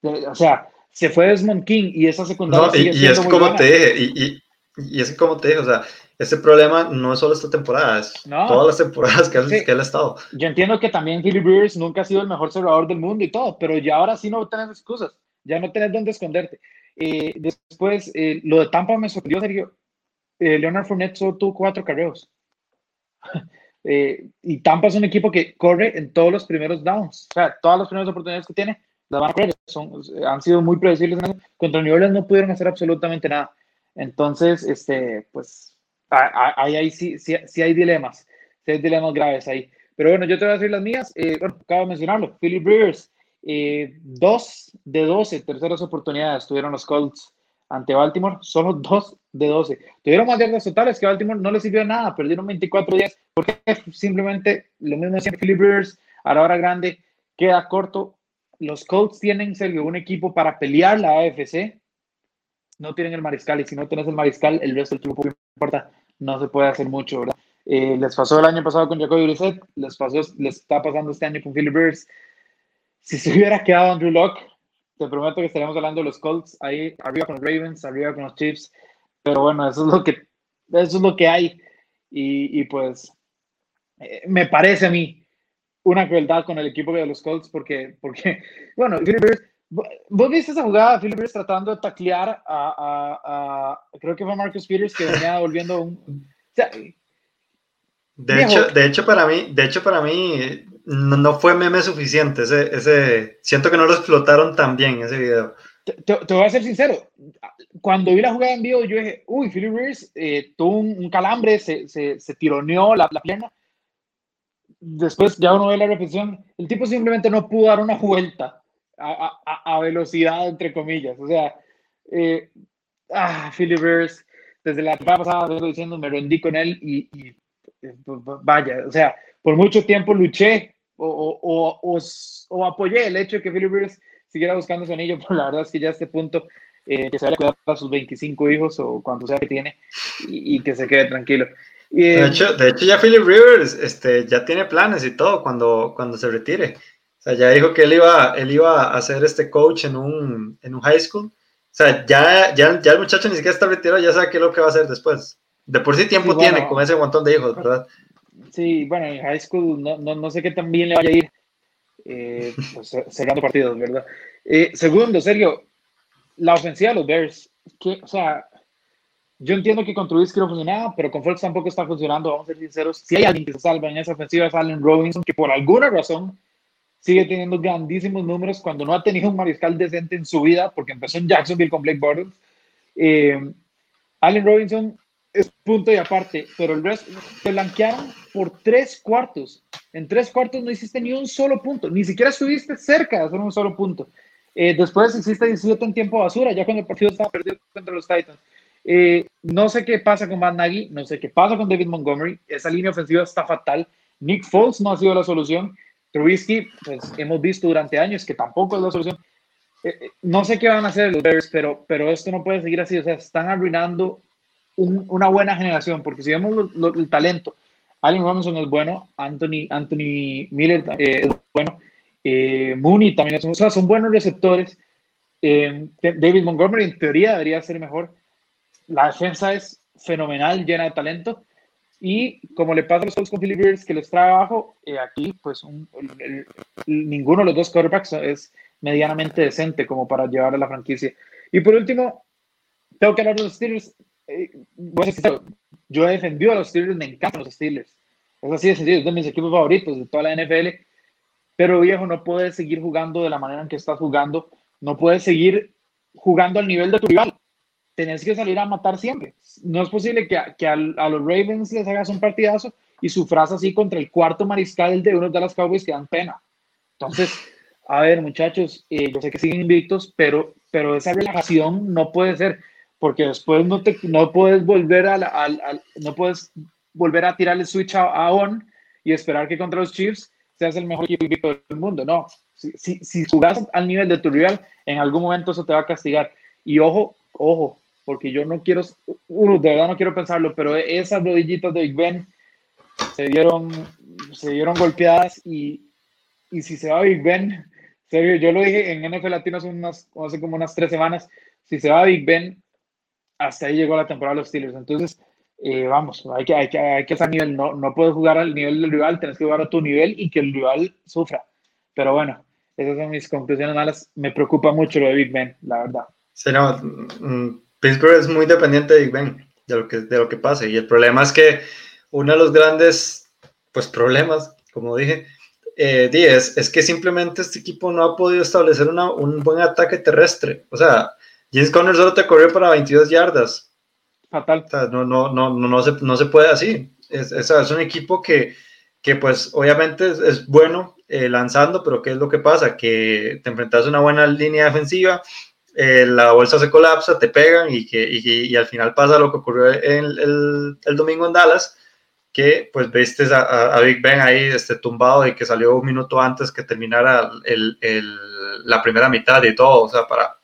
Speaker 1: O sea, se fue Desmond King y esa secundaria.
Speaker 2: y, es como te dije, y, y, es como te dije, o sea, ese problema no es solo esta temporada, es todas las temporadas que, que él ha estado.
Speaker 1: Yo entiendo que también Philly Rivers nunca ha sido el mejor cerrador del mundo y todo, pero ya ahora sí no tenés excusas, ya no tenés dónde esconderte. Eh, después, eh, lo de Tampa me sorprendió, Sergio. Eh, Leonard Fournette solo tuvo cuatro carreos. y Tampa es un equipo que corre en todos los primeros downs. O sea, todas las primeras oportunidades que tiene, las van a correr. Son, han sido muy predecibles. Contra New Orleans no pudieron hacer absolutamente nada. Entonces, este, pues ahí, ahí sí, sí, hay dilemas, sí hay dilemas graves ahí. Pero bueno, yo te voy a decir las mías. Eh, bueno, acabo de mencionarlo. Philip Rivers, eh, dos de 12 terceras oportunidades tuvieron los Colts ante Baltimore, solo dos de 12. Tuvieron más yardas totales que Baltimore no les sirvió nada, perdieron 24 días, porque simplemente lo mismo decía Philip Rivers, a la hora grande, queda corto. Los Colts tienen, Sergio, un equipo para pelear la AFC, no tienen el mariscal y si no tienes el mariscal, el resto del equipo no importa, no se puede hacer mucho, ¿verdad? Eh, les pasó el año pasado con Jacoby Brissett, les, pasó, les está pasando este año con Philip Rivers. Si se hubiera quedado Andrew Locke, te prometo que estaríamos hablando de los Colts. Ahí arriba con los Ravens, arriba con los Chiefs, pero bueno, eso es lo que, eso es lo que hay. Y, y pues eh, me parece a mí una crueldad con el equipo de los Colts porque, porque bueno, Philip Rivers ¿Vos viste esa jugada? Philip Rivers tratando de taclear a, creo que fue Marcus Peters que venía volviendo un...
Speaker 2: de, hecho, de hecho, para mí, de hecho, para mí no, fue meme suficiente. Ese, siento que no lo explotaron tan bien ese video.
Speaker 1: Te, voy a ser sincero. Cuando vi la jugada en vivo, yo dije, uy, Philip Rivers eh, tuvo un, calambre, se, se, se tironeó la, la, pierna. Después, ya uno ve la repetición, el tipo simplemente no pudo dar una vuelta a, velocidad, entre comillas. O sea, eh, ah, Philip Rivers, desde la temporada pasada, diciendo, me rendí con él y, eh, vaya, o sea, por mucho tiempo luché o, o, o, apoyé el hecho de que Philip Rivers siguiera buscando su anillo, pero la verdad es que ya a este punto eh, que se vaya a cuidar a sus 25 hijos o cuando sea que tiene y, que se quede tranquilo.
Speaker 2: de, eh, hecho, de hecho, ya Philip Rivers este, ya tiene planes y todo cuando, cuando se retire ya dijo que él iba, él iba a ser este coach en un, en un high school. O sea, ya, ya, ya el muchacho ni siquiera está retirado, ya sabe qué es lo que va a hacer después. De por sí tiempo tiene con ese montón de hijos, ¿verdad?
Speaker 1: Sí, bueno, en high school no, no, no sé qué tan bien le vaya a ir eh, pues, cerrando partidos, ¿verdad? Eh, segundo, Sergio, la ofensiva de los Bears, que, o sea, yo entiendo que con Trubisky no funcionaba, pero con Fox tampoco está funcionando, vamos a ser sinceros. Si hay alguien que se salva en esa ofensiva es Allen Robinson, que por alguna razón sigue teniendo grandísimos números cuando no ha tenido un mariscal decente en su vida, porque empezó en Jacksonville con Blake Bortles. Eh, Allen Robinson es punto y aparte, pero el resto te blanquearon por tres cuartos. En tres cuartos no hiciste ni un solo punto, ni siquiera estuviste cerca de hacer un solo punto. Eh, después hiciste 17 en tiempo basura, ya cuando el partido estaba perdido contra los Titans. Eh, no sé qué pasa con Matt Nagy, no sé qué pasa con David Montgomery. Esa línea ofensiva está fatal. Nick Foles no ha sido la solución. Trubisky, pues hemos visto durante años que tampoco es la solución. Eh, no sé qué van a hacer los Bears, pero, pero esto no puede seguir así. O sea, están arruinando una buena generación, porque si vemos el talento, Allen Robinson es bueno, Anthony, Anthony Miller eh, es bueno, Mooney también es o sea, son buenos receptores. David Montgomery en teoría debería ser mejor. La defensa es fenomenal, llena de talento. Y como le pasa a los Colts con Philip Rivers, que les trae abajo, eh, aquí pues ninguno de los dos quarterbacks es medianamente decente como para llevar a la franquicia. Y por último, tengo que hablar de los Steelers. Eh, yo he defendido a los Steelers, me encantan los Steelers. Es así de sencillo, es de mis equipos favoritos de toda la NFL. Pero viejo, no puedes seguir jugando de la manera en que estás jugando. No puedes seguir jugando al nivel de tu rival tenés que salir a matar siempre. No es posible que, que a, los Ravens les hagas un partidazo y sufras así contra el cuarto mariscal de uno de las Cowboys que dan pena. Entonces, a ver, muchachos, eh, yo sé que siguen invictos, pero, pero esa relajación no puede ser, porque después no, te, no puedes volver a, no puedes volver a tirar el switch a, on y esperar que contra los Chiefs seas el mejor equipo del mundo. No, Si, si, si jugas al nivel de tu rival, en algún momento eso te va a castigar. Y ojo, ojo, porque yo no quiero, uno, de verdad no quiero pensarlo, pero esas rodillitas de Big Ben se dieron, se dieron golpeadas y, y si se va Big Ben, serio, yo lo dije en NFL Latino hace, unas, hace como unas tres semanas, si se va Big Ben, hasta ahí llegó la temporada de los Steelers. Entonces, eh, vamos, hay que, hay que, hay que estar nivel, no, no puedes jugar al nivel del rival, tienes que jugar a tu nivel y que el rival sufra. Pero bueno, esas son mis conclusiones malas. Me preocupa mucho lo de Big Ben, la verdad.
Speaker 2: Sí, no, mm, Pittsburgh es muy dependiente de Big Ben, de lo que, de lo que pase. Y el problema es que uno de los grandes pues, problemas, como dije, eh, es, es, que simplemente este equipo no ha podido establecer una, un buen ataque terrestre. O sea, James Conner solo te corrió para 22 yardas.
Speaker 1: Fatal.
Speaker 2: no, no, no, no, no, se, no se puede así. Es, es, es un equipo que, que, pues, obviamente es, bueno eh, lanzando, pero ¿qué es lo que pasa? Que te enfrentas a una buena línea defensiva, eh, la bolsa se colapsa, te pegan y, que, y, al final pasa lo que ocurrió el, el, el domingo en Dallas, que pues viste a, a, Big Ben ahí este, tumbado y que salió un minuto antes que terminara el, la primera mitad y todo, o sea, para,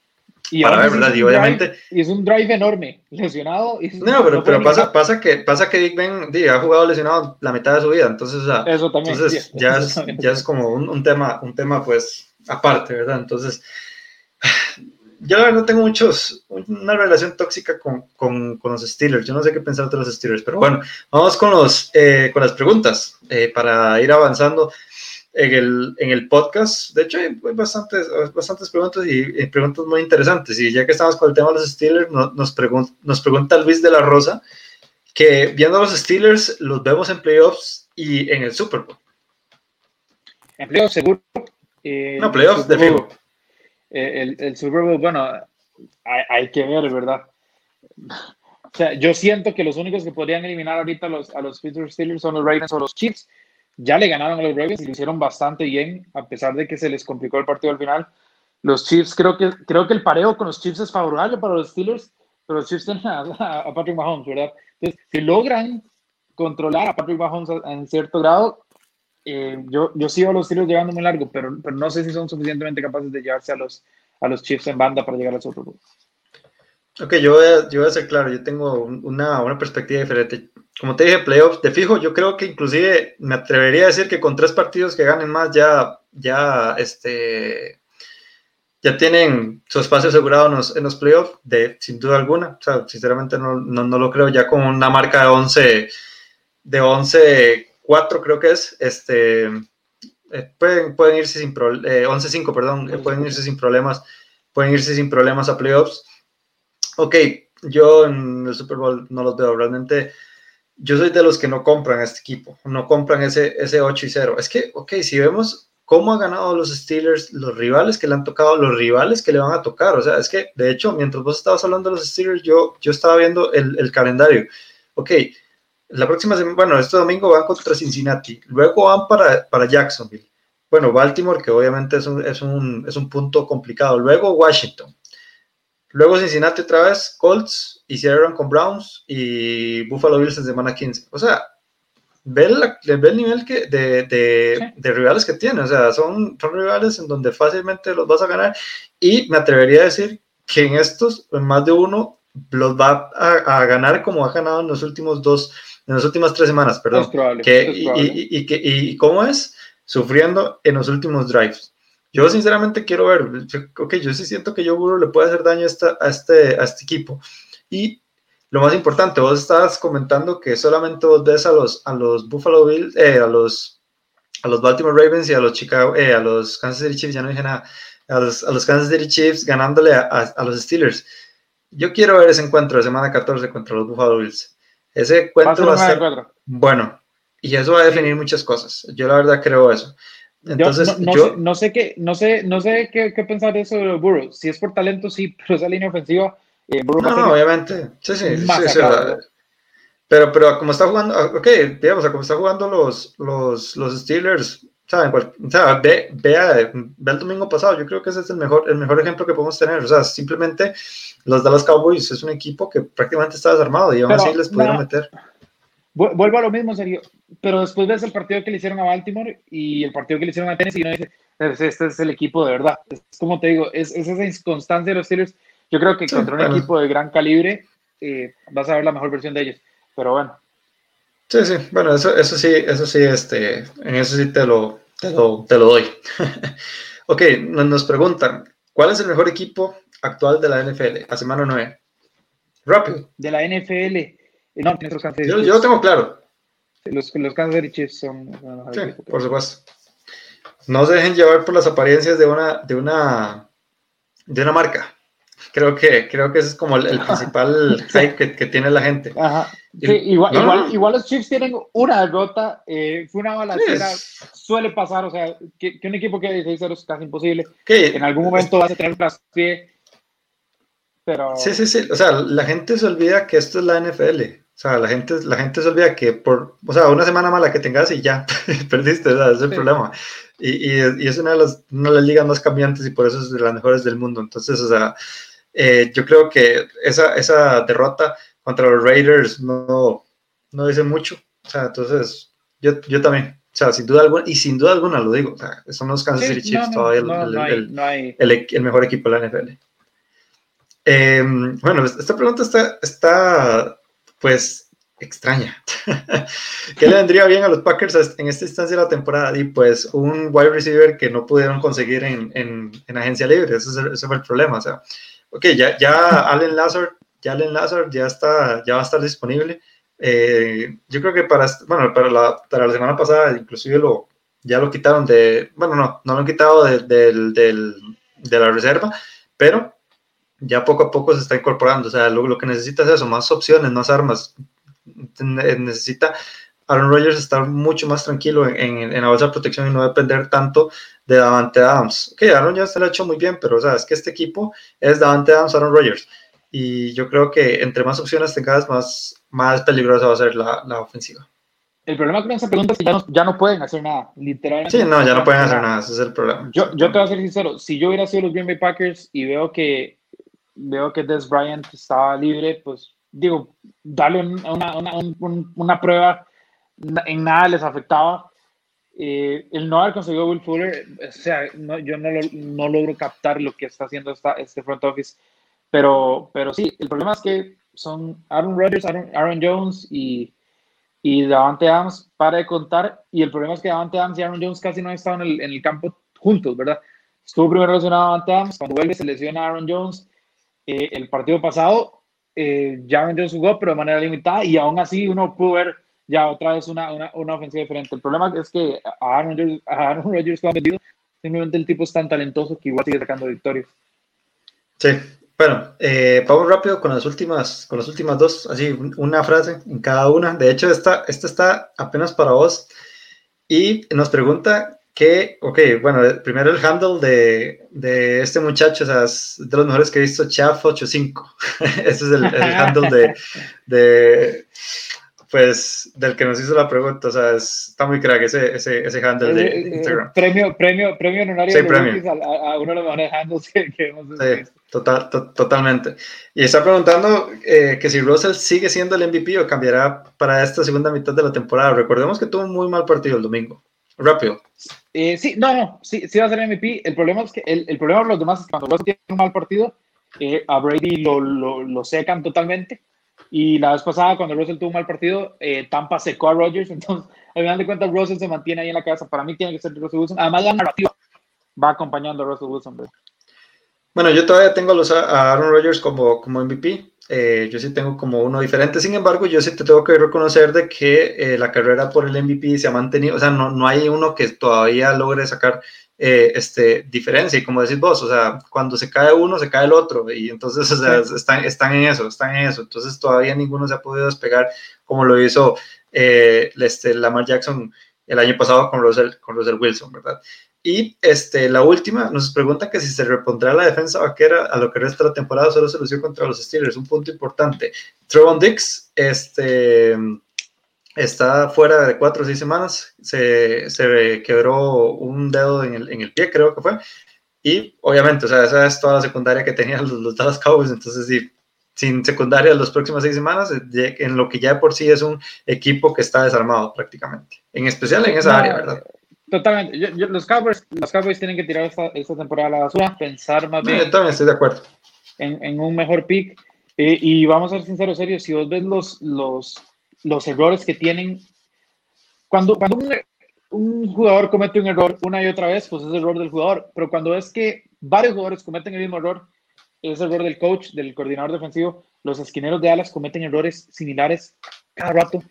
Speaker 1: y para ver, ¿verdad? Y obviamente... y es un drive enorme, lesionado.
Speaker 2: no, pero, pero pasa, pasa, que, pasa que Big Ben ha jugado lesionado la mitad de su vida, entonces, o sea,
Speaker 1: eso también,
Speaker 2: entonces ya, es, ya es como un, un, tema, un tema, pues, aparte, ¿verdad? Entonces, yo no tengo muchos, una relación tóxica con, con, con, los Steelers. Yo no sé qué pensar de los Steelers, pero bueno, vamos con, los, eh, con las preguntas eh, para ir avanzando en el, en el podcast. De hecho, hay bastantes, bastantes preguntas y, preguntas muy interesantes. Y ya que estamos con el tema de los Steelers, nos, nos, nos pregunta Luis de la Rosa que viendo a los Steelers, los vemos en playoffs y en el Super Bowl.
Speaker 1: En playoffs, seguro.
Speaker 2: Eh, no, playoffs, de fijo.
Speaker 1: Eh, el, el, Super Bowl, bueno, hay, hay, que ver, ¿verdad? O sea, yo siento que los únicos que podrían eliminar ahorita a los, a los Pittsburgh Steelers son los Ravens o los Chiefs. Ya le ganaron a los Ravens y lo hicieron bastante bien, a pesar de que se les complicó el partido al final. Los Chiefs, creo que, creo que el pareo con los Chiefs es favorable para los Steelers, pero los Chiefs tienen a, a Patrick Mahomes, ¿verdad? Entonces, si logran controlar a Patrick Mahomes en cierto grado, eh, yo, yo sigo a los Steelers llegando muy largo, pero, pero no sé si son suficientemente capaces de llevarse a los, a los Chiefs en banda para llegar al Super Bowl.
Speaker 2: Ok, yo voy, a, yo voy a ser claro, yo tengo una, una, perspectiva diferente. Como te dije, playoffs, de fijo, yo creo que inclusive me atrevería a decir que con tres partidos que ganen más ya, ya, este, ya tienen su espacio asegurado en los, en los playoffs, de, sin duda alguna. O sea, sinceramente no, no, no, lo creo ya con una marca de 11, de 11 4 creo que es, este, eh, pueden, pueden irse sin problemas, eh, 11-5, perdón, eh, pueden irse sin problemas, pueden irse sin problemas a playoffs. Ok, yo en el Super Bowl no los veo, realmente yo soy de los que no compran este equipo, no compran ese, ese 8 y 0. Es que, ok, si vemos cómo han ganado los Steelers, los rivales que le han tocado, los rivales que le van a tocar, o sea, es que, de hecho, mientras vos estabas hablando de los Steelers, yo, yo estaba viendo el, el calendario. Ok, la próxima semana, bueno, este domingo van contra Cincinnati, luego van para, para Jacksonville. Bueno, Baltimore, que obviamente es un, es, un, es un punto complicado. Luego Washington. Luego Cincinnati otra vez, Colts, y cierran con Browns y Buffalo Bills en semana 15. O sea, ve, la, ve el nivel que, de, de, de, rivales que tiene. O sea, son, son rivales en donde fácilmente los vas a ganar. Y me atrevería a decir que en estos, en más de uno, los va a, a ganar como ha ganado en los últimos dos en las últimas tres semanas, perdón. que, y, y, y, y, cómo es sufriendo en los últimos drives. Yo sinceramente quiero ver, ok, yo sí siento que yo Burrow le puede hacer daño a, esta, a, este, a este equipo. Y lo más importante, vos estabas comentando que solamente vos ves a los, a los Buffalo Bills, eh, a, los, a los Baltimore Ravens y a los Chicago, eh, a los Kansas City Chiefs, ya no dije nada, a los, a los Kansas City Chiefs ganándole a, a, a los Steelers. Yo quiero ver ese encuentro de semana 14 contra los Buffalo Bills. Ese encuentro va a ser bueno y eso va a definir muchas cosas. Yo la verdad creo eso. Entonces,
Speaker 1: no,
Speaker 2: yo,
Speaker 1: no, sé, qué, no sé, no sé qué, qué, pensar de eso de Burrow. Si es por talento, sí, pero esa línea ofensiva.
Speaker 2: Eh, no, no, obviamente. Sí, sí, sí, sí pero, pero como está jugando, ah, ok, digamos, como está jugando los, los, los Steelers, ¿saben? O sea, ve, ve, ve, el domingo pasado, yo creo que ese es el mejor, el mejor ejemplo que podemos tener. O sea, simplemente los Dallas Cowboys es un equipo que prácticamente está desarmado y aún así les pudieron meter.
Speaker 1: Vuelvo a lo mismo, serio. Pero después ves el partido que le hicieron a Baltimore y el partido que le hicieron a Tennessee y uno dice, Este es el equipo de verdad. Es como te digo, es, esa inconstancia de los Steelers. Yo creo que contra un equipo de gran calibre eh, vas a ver la mejor versión de ellos. Pero bueno.
Speaker 2: Sí, sí, bueno, eso, eso sí, eso sí, este, en eso sí te lo, te lo, te lo doy. ok, nos preguntan, ¿cuál es el mejor equipo actual de la NFL a semana 9? Rápido.
Speaker 1: De la NFL. Eh, no,
Speaker 2: yo, yo lo tengo claro.
Speaker 1: Los, los Chiefs son.
Speaker 2: sí, por supuesto. No se dejen llevar por las apariencias de una, de una, de una marca. Creo que, creo que ese es como el, principal hype que, que, tiene la gente.
Speaker 1: Ajá. igual, igual, igual, los Chiefs tienen una derrota, eh, fue una balacera, suele pasar, o sea, que, un equipo que 16-0 es casi imposible. En algún momento vas a tener un traspié, pero...
Speaker 2: Sí, sí, sí, o sea, la gente se olvida que esto es la NFL. O sea, la gente, la gente se olvida que por, o sea, una semana mala que tengas y ya, perdiste, ese es el problema. Y, y, y, es una de, las, una de las ligas más cambiantes y por eso es de las mejores del mundo. Entonces, o sea, eh, yo creo que esa, esa derrota contra los Raiders no, no dice mucho. O sea, entonces, yo, yo también, o sea, sin duda alguna, y sin duda alguna lo digo, o sea, son los Kansas City Chiefs todavía el, mejor equipo de la NFL. Eh, bueno, esta pregunta está, está pues extraña. ¿Qué le vendría bien a los Packers en esta instancia de la temporada? Y pues un wide receiver que no pudieron conseguir en, en, en agencia libre, ese, ese, fue el problema. O sea, ok, ya, ya Allen Lazard, ya Allen Lazard ya, está, ya va a estar disponible. Eh, yo creo que para, bueno, para la, para la semana pasada inclusive lo, ya lo quitaron de, bueno, no, no lo han quitado de, de, de la reserva, pero ya poco a poco se está incorporando. O sea, lo, lo que necesita es eso, más opciones, más armas. Necesita Aaron Rodgers estar mucho más tranquilo en, en, la bolsa de protección y no depender tanto de Davante Adams. Ok, Aaron ya se lo ha hecho muy bien, pero o sea, es que este equipo es Davante Adams, Aaron Rodgers. Y yo creo que entre más opciones tengas, más, más peligrosa va a ser la, la ofensiva.
Speaker 1: El problema con esa pregunta es que ya no, ya no pueden hacer nada, literalmente.
Speaker 2: Sí, no, ya no pueden hacer nada, ese es el problema.
Speaker 1: Yo, yo te voy a ser sincero, si yo hubiera sido los Green Bay Packers y veo que veo que Des Bryant estaba libre, pues digo, darle una, una, una prueba, en nada les afectaba. Eh, el no haber conseguido Will Fuller, o sea, no, yo no, no, logro captar lo que está haciendo esta, este front office, pero, pero sí, el problema es que son Aaron Rodgers, Aaron, Jones y, y Davante Adams para de contar, y el problema es que Davante Adams y Aaron Jones casi no han estado en el, en el campo juntos, ¿verdad? Estuvo primero lesionado Davante Adams, cuando vuelve se lesiona Aaron Jones, eh, el partido pasado eh, ya vendió su jugó, pero de manera limitada, y aún así uno pudo ver ya otra vez una, una, una ofensiva diferente. El problema es que a Aaron Rodgers, Aaron lo vendido, simplemente el tipo es tan talentoso que igual sigue sacando victorias.
Speaker 2: Sí, bueno, eh, vamos rápido con las últimas, con las últimas dos, así una frase en cada una. De hecho, esta, esta está apenas para vos. Y nos pregunta que, ok, bueno, primero el handle de, de, este muchacho, o sea, es de los mejores que he visto, Chaff85. Ese es el, el handle de, de, pues, del que nos hizo la pregunta, o sea, está muy crack ese, ese, ese handle de, eh, Instagram.
Speaker 1: Premio, premio, premio honorario
Speaker 2: sí, premio.
Speaker 1: A, a, uno de los mejores handles que, que hemos
Speaker 2: sí, total, to, totalmente. Y está preguntando eh, que si Russell sigue siendo el MVP o cambiará para esta segunda mitad de la temporada. Recordemos que tuvo un muy mal partido el domingo. Rápido.
Speaker 1: Eh, sí, no, no, sí, sí va a ser MVP. El problema es que el, el problema de los demás es que cuando Russell tiene un mal partido, eh, a Brady lo, lo, lo, secan totalmente. Y la vez pasada, cuando Russell tuvo un mal partido, eh, Tampa secó a Rodgers. Entonces, al final de cuentas, Russell se mantiene ahí en la casa. Para mí tiene que ser Russell Wilson. Además, la narrativa va acompañando a Russell Wilson.
Speaker 2: Bueno, yo todavía tengo a Aaron Rodgers como, como MVP. Eh, yo sí tengo como uno diferente, sin embargo, yo sí te tengo que reconocer de que eh, la carrera por el MVP se ha mantenido, o sea, no, no hay uno que todavía logre sacar eh, este, diferencia, y como decís vos, o sea, cuando se cae uno, se cae el otro, y entonces, o sea, están, están en eso, están en eso, entonces todavía ninguno se ha podido despegar como lo hizo este, Lamar Jackson el año pasado con Russell, con Russell Wilson, ¿verdad? Y este, la última, nos pregunta que si se repondrá la defensa vaquera a lo que resta de la temporada, solo se lució contra los Steelers. Un punto importante. Trevon Dix este, está fuera de cuatro o seis semanas. Se, se quebró un dedo en el, en el, pie, creo que fue. Y obviamente, o sea, esa es toda la secundaria que tenían los, los Dallas Cowboys. Entonces, sí, sin secundaria las próximas seis semanas, en lo que ya por sí es un equipo que está desarmado prácticamente. En especial en esa área, ¿verdad?
Speaker 1: Totalmente. los, Cowboys, los Cowboys tienen que tirar esta, esta temporada a la basura, pensar más bien.
Speaker 2: Yo también estoy de acuerdo.
Speaker 1: En, en un mejor pick. Eh, y vamos a ser sinceros, serios, si vos ves los, los, los errores que tienen, cuando, cuando un, un, jugador comete un error una y otra vez, pues es error del jugador, pero cuando ves que varios jugadores cometen el mismo error, es error del coach, del coordinador defensivo, los esquineros de alas cometen errores similares cada rato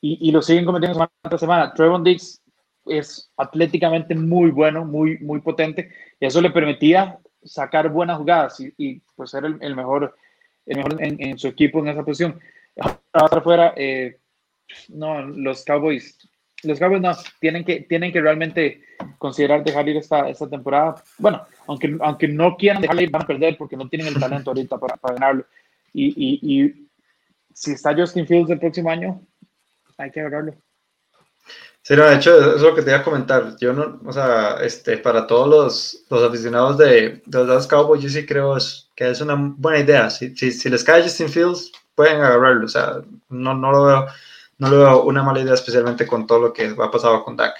Speaker 1: y, y lo siguen cometiendo semana tras semana. Trevon Diggs es atléticamente muy bueno, muy, muy potente, y eso le permitía sacar buenas jugadas y, y pues ser el, mejor mejor en, su equipo en esa posición. Ahora afuera, eh, no, los Cowboys, los Cowboys no, tienen que, tienen que realmente considerar dejar ir esta, esta temporada. Bueno, aunque, aunque no quieran dejarla ir, van a perder porque no tienen el talento ahorita para, para ganarlo. Y, y, y, si está Justin Fields el próximo año, hay que agarrarlo.
Speaker 2: Sí, no, de hecho, es lo que te iba a comentar. Yo no, o sea, este, para todos los, los aficionados de, de los Cowboys, yo sí creo es, que es una buena idea. Si, si, si, les cae Justin Fields, pueden agarrarlo. O sea, no, no, lo veo, no lo veo una mala idea, especialmente con todo lo que ha pasado con Dak.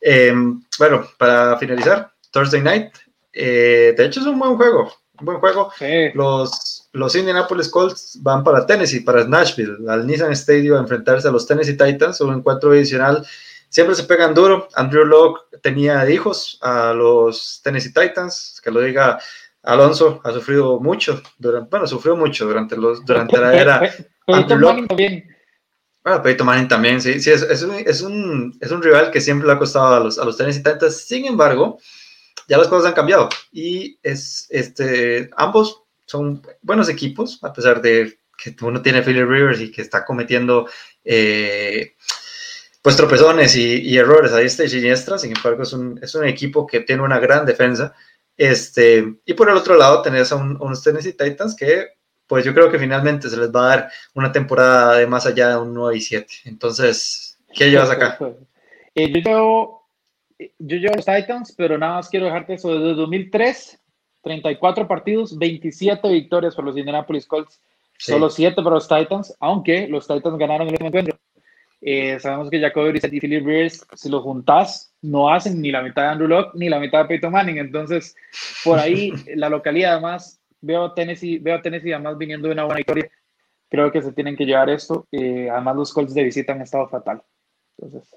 Speaker 2: Eh, bueno, para finalizar, Thursday Night, eh, de hecho es un buen juego. Un buen juego. Sí. Los, los Indianapolis Colts van para Tennessee, para Nashville, al Nissan Stadium, a enfrentarse a los Tennessee Titans, un encuentro adicional siempre se pegan duro. Andrew Locke tenía hijos a los Tennessee Titans, que lo diga Alonso, ha sufrido mucho, durante, bueno, sufrió mucho durante, los, durante la era.
Speaker 1: Peyton Manning también.
Speaker 2: Bueno, Peyton Manning también, sí, sí, es, es, un, es, un, es un rival que siempre le ha costado a los, a los Tennessee Titans. Sin embargo, ya las cosas han cambiado y es, este, ambos son buenos equipos, a pesar de que uno tiene Philip Rivers y que está cometiendo eh, pues tropezones y, errores a este y siniestra, sin embargo es un, es un, equipo que tiene una gran defensa. Este, y por el otro lado tenés a, unos Tennessee Titans que pues yo creo que finalmente se les va a dar una temporada de más allá de un 9 y 7. Entonces, ¿qué llevas acá?
Speaker 1: Eh, yo, llevo, yo llevo los Titans, pero nada más quiero dejarte eso. Desde 2003, 34 partidos, 27 victorias por los Indianapolis Colts, solo 7 para los Titans, aunque los Titans ganaron el encuentro. Eh, sabemos que Jacoby Brissett y Philip Rivers, si los juntas, no hacen ni la mitad de Andrew Locke ni la mitad de Peyton Manning. Entonces, por ahí, la localidad, además, veo a Tennessee, veo a Tennessee además viniendo de una buena historia. Creo que se tienen que llevar esto. Eh, además, los Colts de visita han estado fatal. Entonces.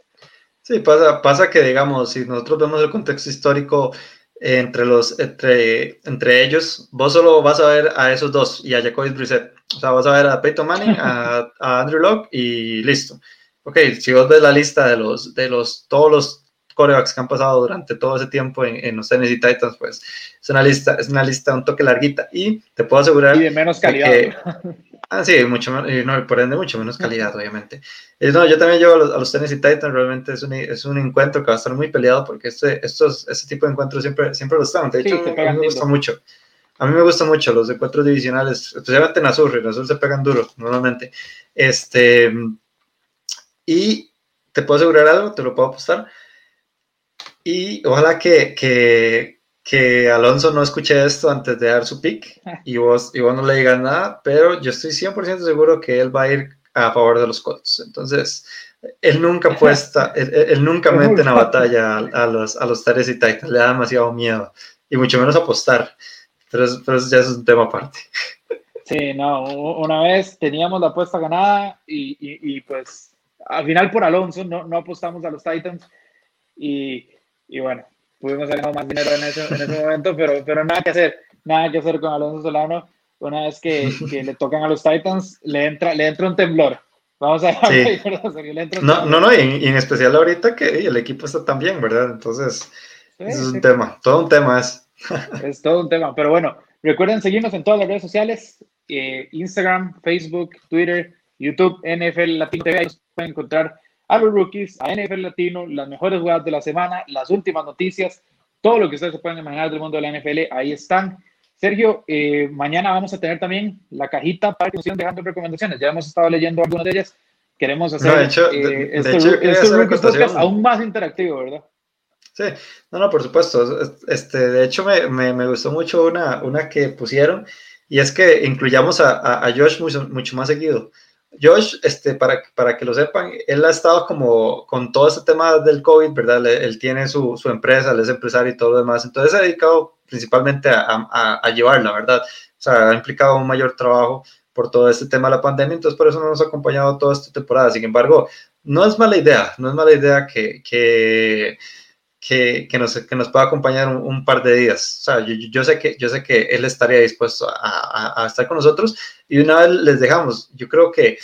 Speaker 2: Sí, pasa, pasa que, digamos, si nosotros vemos el contexto histórico entre, los, entre, entre ellos, vos solo vas a ver a esos dos y a Jacoby Brissett. O sea, vas a ver a Peyton Manning, a, a Andrew Locke y listo ok, si vos ves la lista de los, de los, todos los corebacks que han pasado durante todo ese tiempo en, en, los Tennessee Titans, pues es una lista, es una lista un toque larguita y te puedo asegurar.
Speaker 1: Y de menos calidad.
Speaker 2: Que, ah, sí, mucho y no, por ende, mucho menos calidad, obviamente. Y, no, yo también llevo a los, a los, Tennessee Titans, realmente es un, es un encuentro que va a estar muy peleado porque este, estos, este tipo de encuentros siempre, siempre lo están. De hecho, a mí me gusta mucho. A mí me gusta mucho los encuentros divisionales, especialmente en Azul, en Azul se pegan duro normalmente. Este, y te puedo asegurar algo, te lo puedo apostar. Y ojalá que, que, que Alonso no escuche esto antes de dar su pick y vos, y vos no le digas nada, pero yo estoy 100% seguro que él va a ir a favor de los Colts. Entonces, él nunca puesta, él, nunca mete en la batalla a, los, a los y Titans, le da demasiado miedo y mucho menos apostar. Pero, pero eso ya es un tema aparte.
Speaker 1: Sí, no, una vez teníamos la apuesta ganada y, y, y pues al final por Alonso no, no apostamos a los Titans y, y bueno, pudimos haber ganado más dinero en ese, en ese momento, pero, pero nada que hacer, nada que hacer con Alonso Solano. Una vez que, que le tocan a los Titans, le entra, le entra un temblor. Vamos a
Speaker 2: ver. no, no, no, y en, especial ahorita que el equipo está tan bien, ¿verdad? Entonces, es un tema, todo un tema es.
Speaker 1: es todo un tema, pero bueno, recuerden seguirnos en todas las redes sociales, eh, Instagram, Facebook, Twitter, YouTube, NFL Latino TV, pueden encontrar a los rookies, a NFL Latino, las mejores jugadas de la semana, las últimas noticias, todo lo que ustedes se pueden imaginar del mundo de la NFL, ahí están. Sergio, eh, mañana vamos a tener también la cajita para que nos sigan dejando recomendaciones. Ya hemos estado leyendo algunas de ellas. Queremos hacer
Speaker 2: no, de hecho, eh, este,
Speaker 1: este aún más interactivo, ¿verdad?
Speaker 2: Sí, no, no, por supuesto. Este, de hecho, me, me, me gustó mucho una, una que pusieron y es que incluyamos a, a, a Josh mucho, mucho, más seguido. Josh, este, para, para que lo sepan, él ha estado como con todo este tema del COVID, ¿verdad? Él, tiene su, su, empresa, él es empresario y todo lo demás, entonces se ha dedicado principalmente a, a, a llevarla, ¿verdad? O sea, ha implicado un mayor trabajo por todo este tema de la pandemia, entonces por eso no nos ha acompañado toda esta temporada. Sin embargo, no es mala idea, no es mala idea que, que que, que, nos, que nos pueda acompañar un, par de días. O sea, yo, yo, sé que, yo sé que él estaría dispuesto a, a, estar con nosotros y una vez les dejamos, yo creo que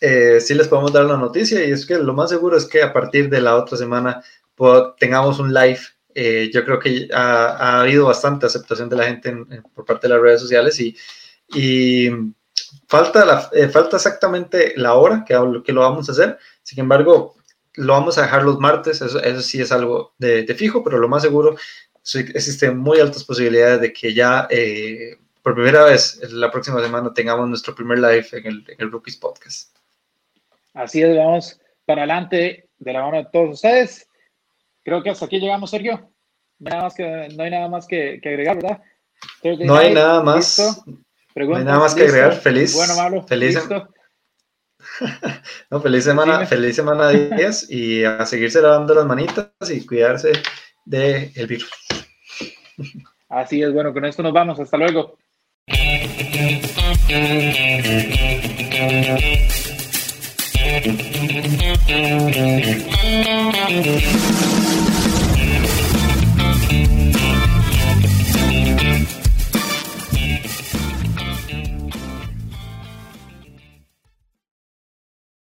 Speaker 2: eh, sí les podemos dar la noticia y es que lo más seguro es que a partir de la otra semana tengamos un live. Eh, yo creo que ha, ha, habido bastante aceptación de la gente por parte de las redes sociales y, y falta, la, eh, falta exactamente la hora que, que lo vamos a hacer. Sin embargo, lo vamos a dejar los martes, eso, eso sí es algo de, fijo, pero lo más seguro, existen muy altas posibilidades de que ya eh, por primera vez la próxima semana tengamos nuestro primer live en el, en el Rookies Podcast.
Speaker 1: Así es, vamos para adelante de la mano de todos ustedes. Creo que hasta aquí llegamos, Sergio. Nada más que, no hay nada más que, agregar, ¿verdad?
Speaker 2: no hay nada más. No hay nada más que agregar. Feliz.
Speaker 1: Bueno, malo.
Speaker 2: Feliz. Listo. no, feliz semana, feliz semana 10 y a seguirse lavando las manitas y cuidarse del el virus.
Speaker 1: Así es, bueno, con esto nos vamos, hasta luego.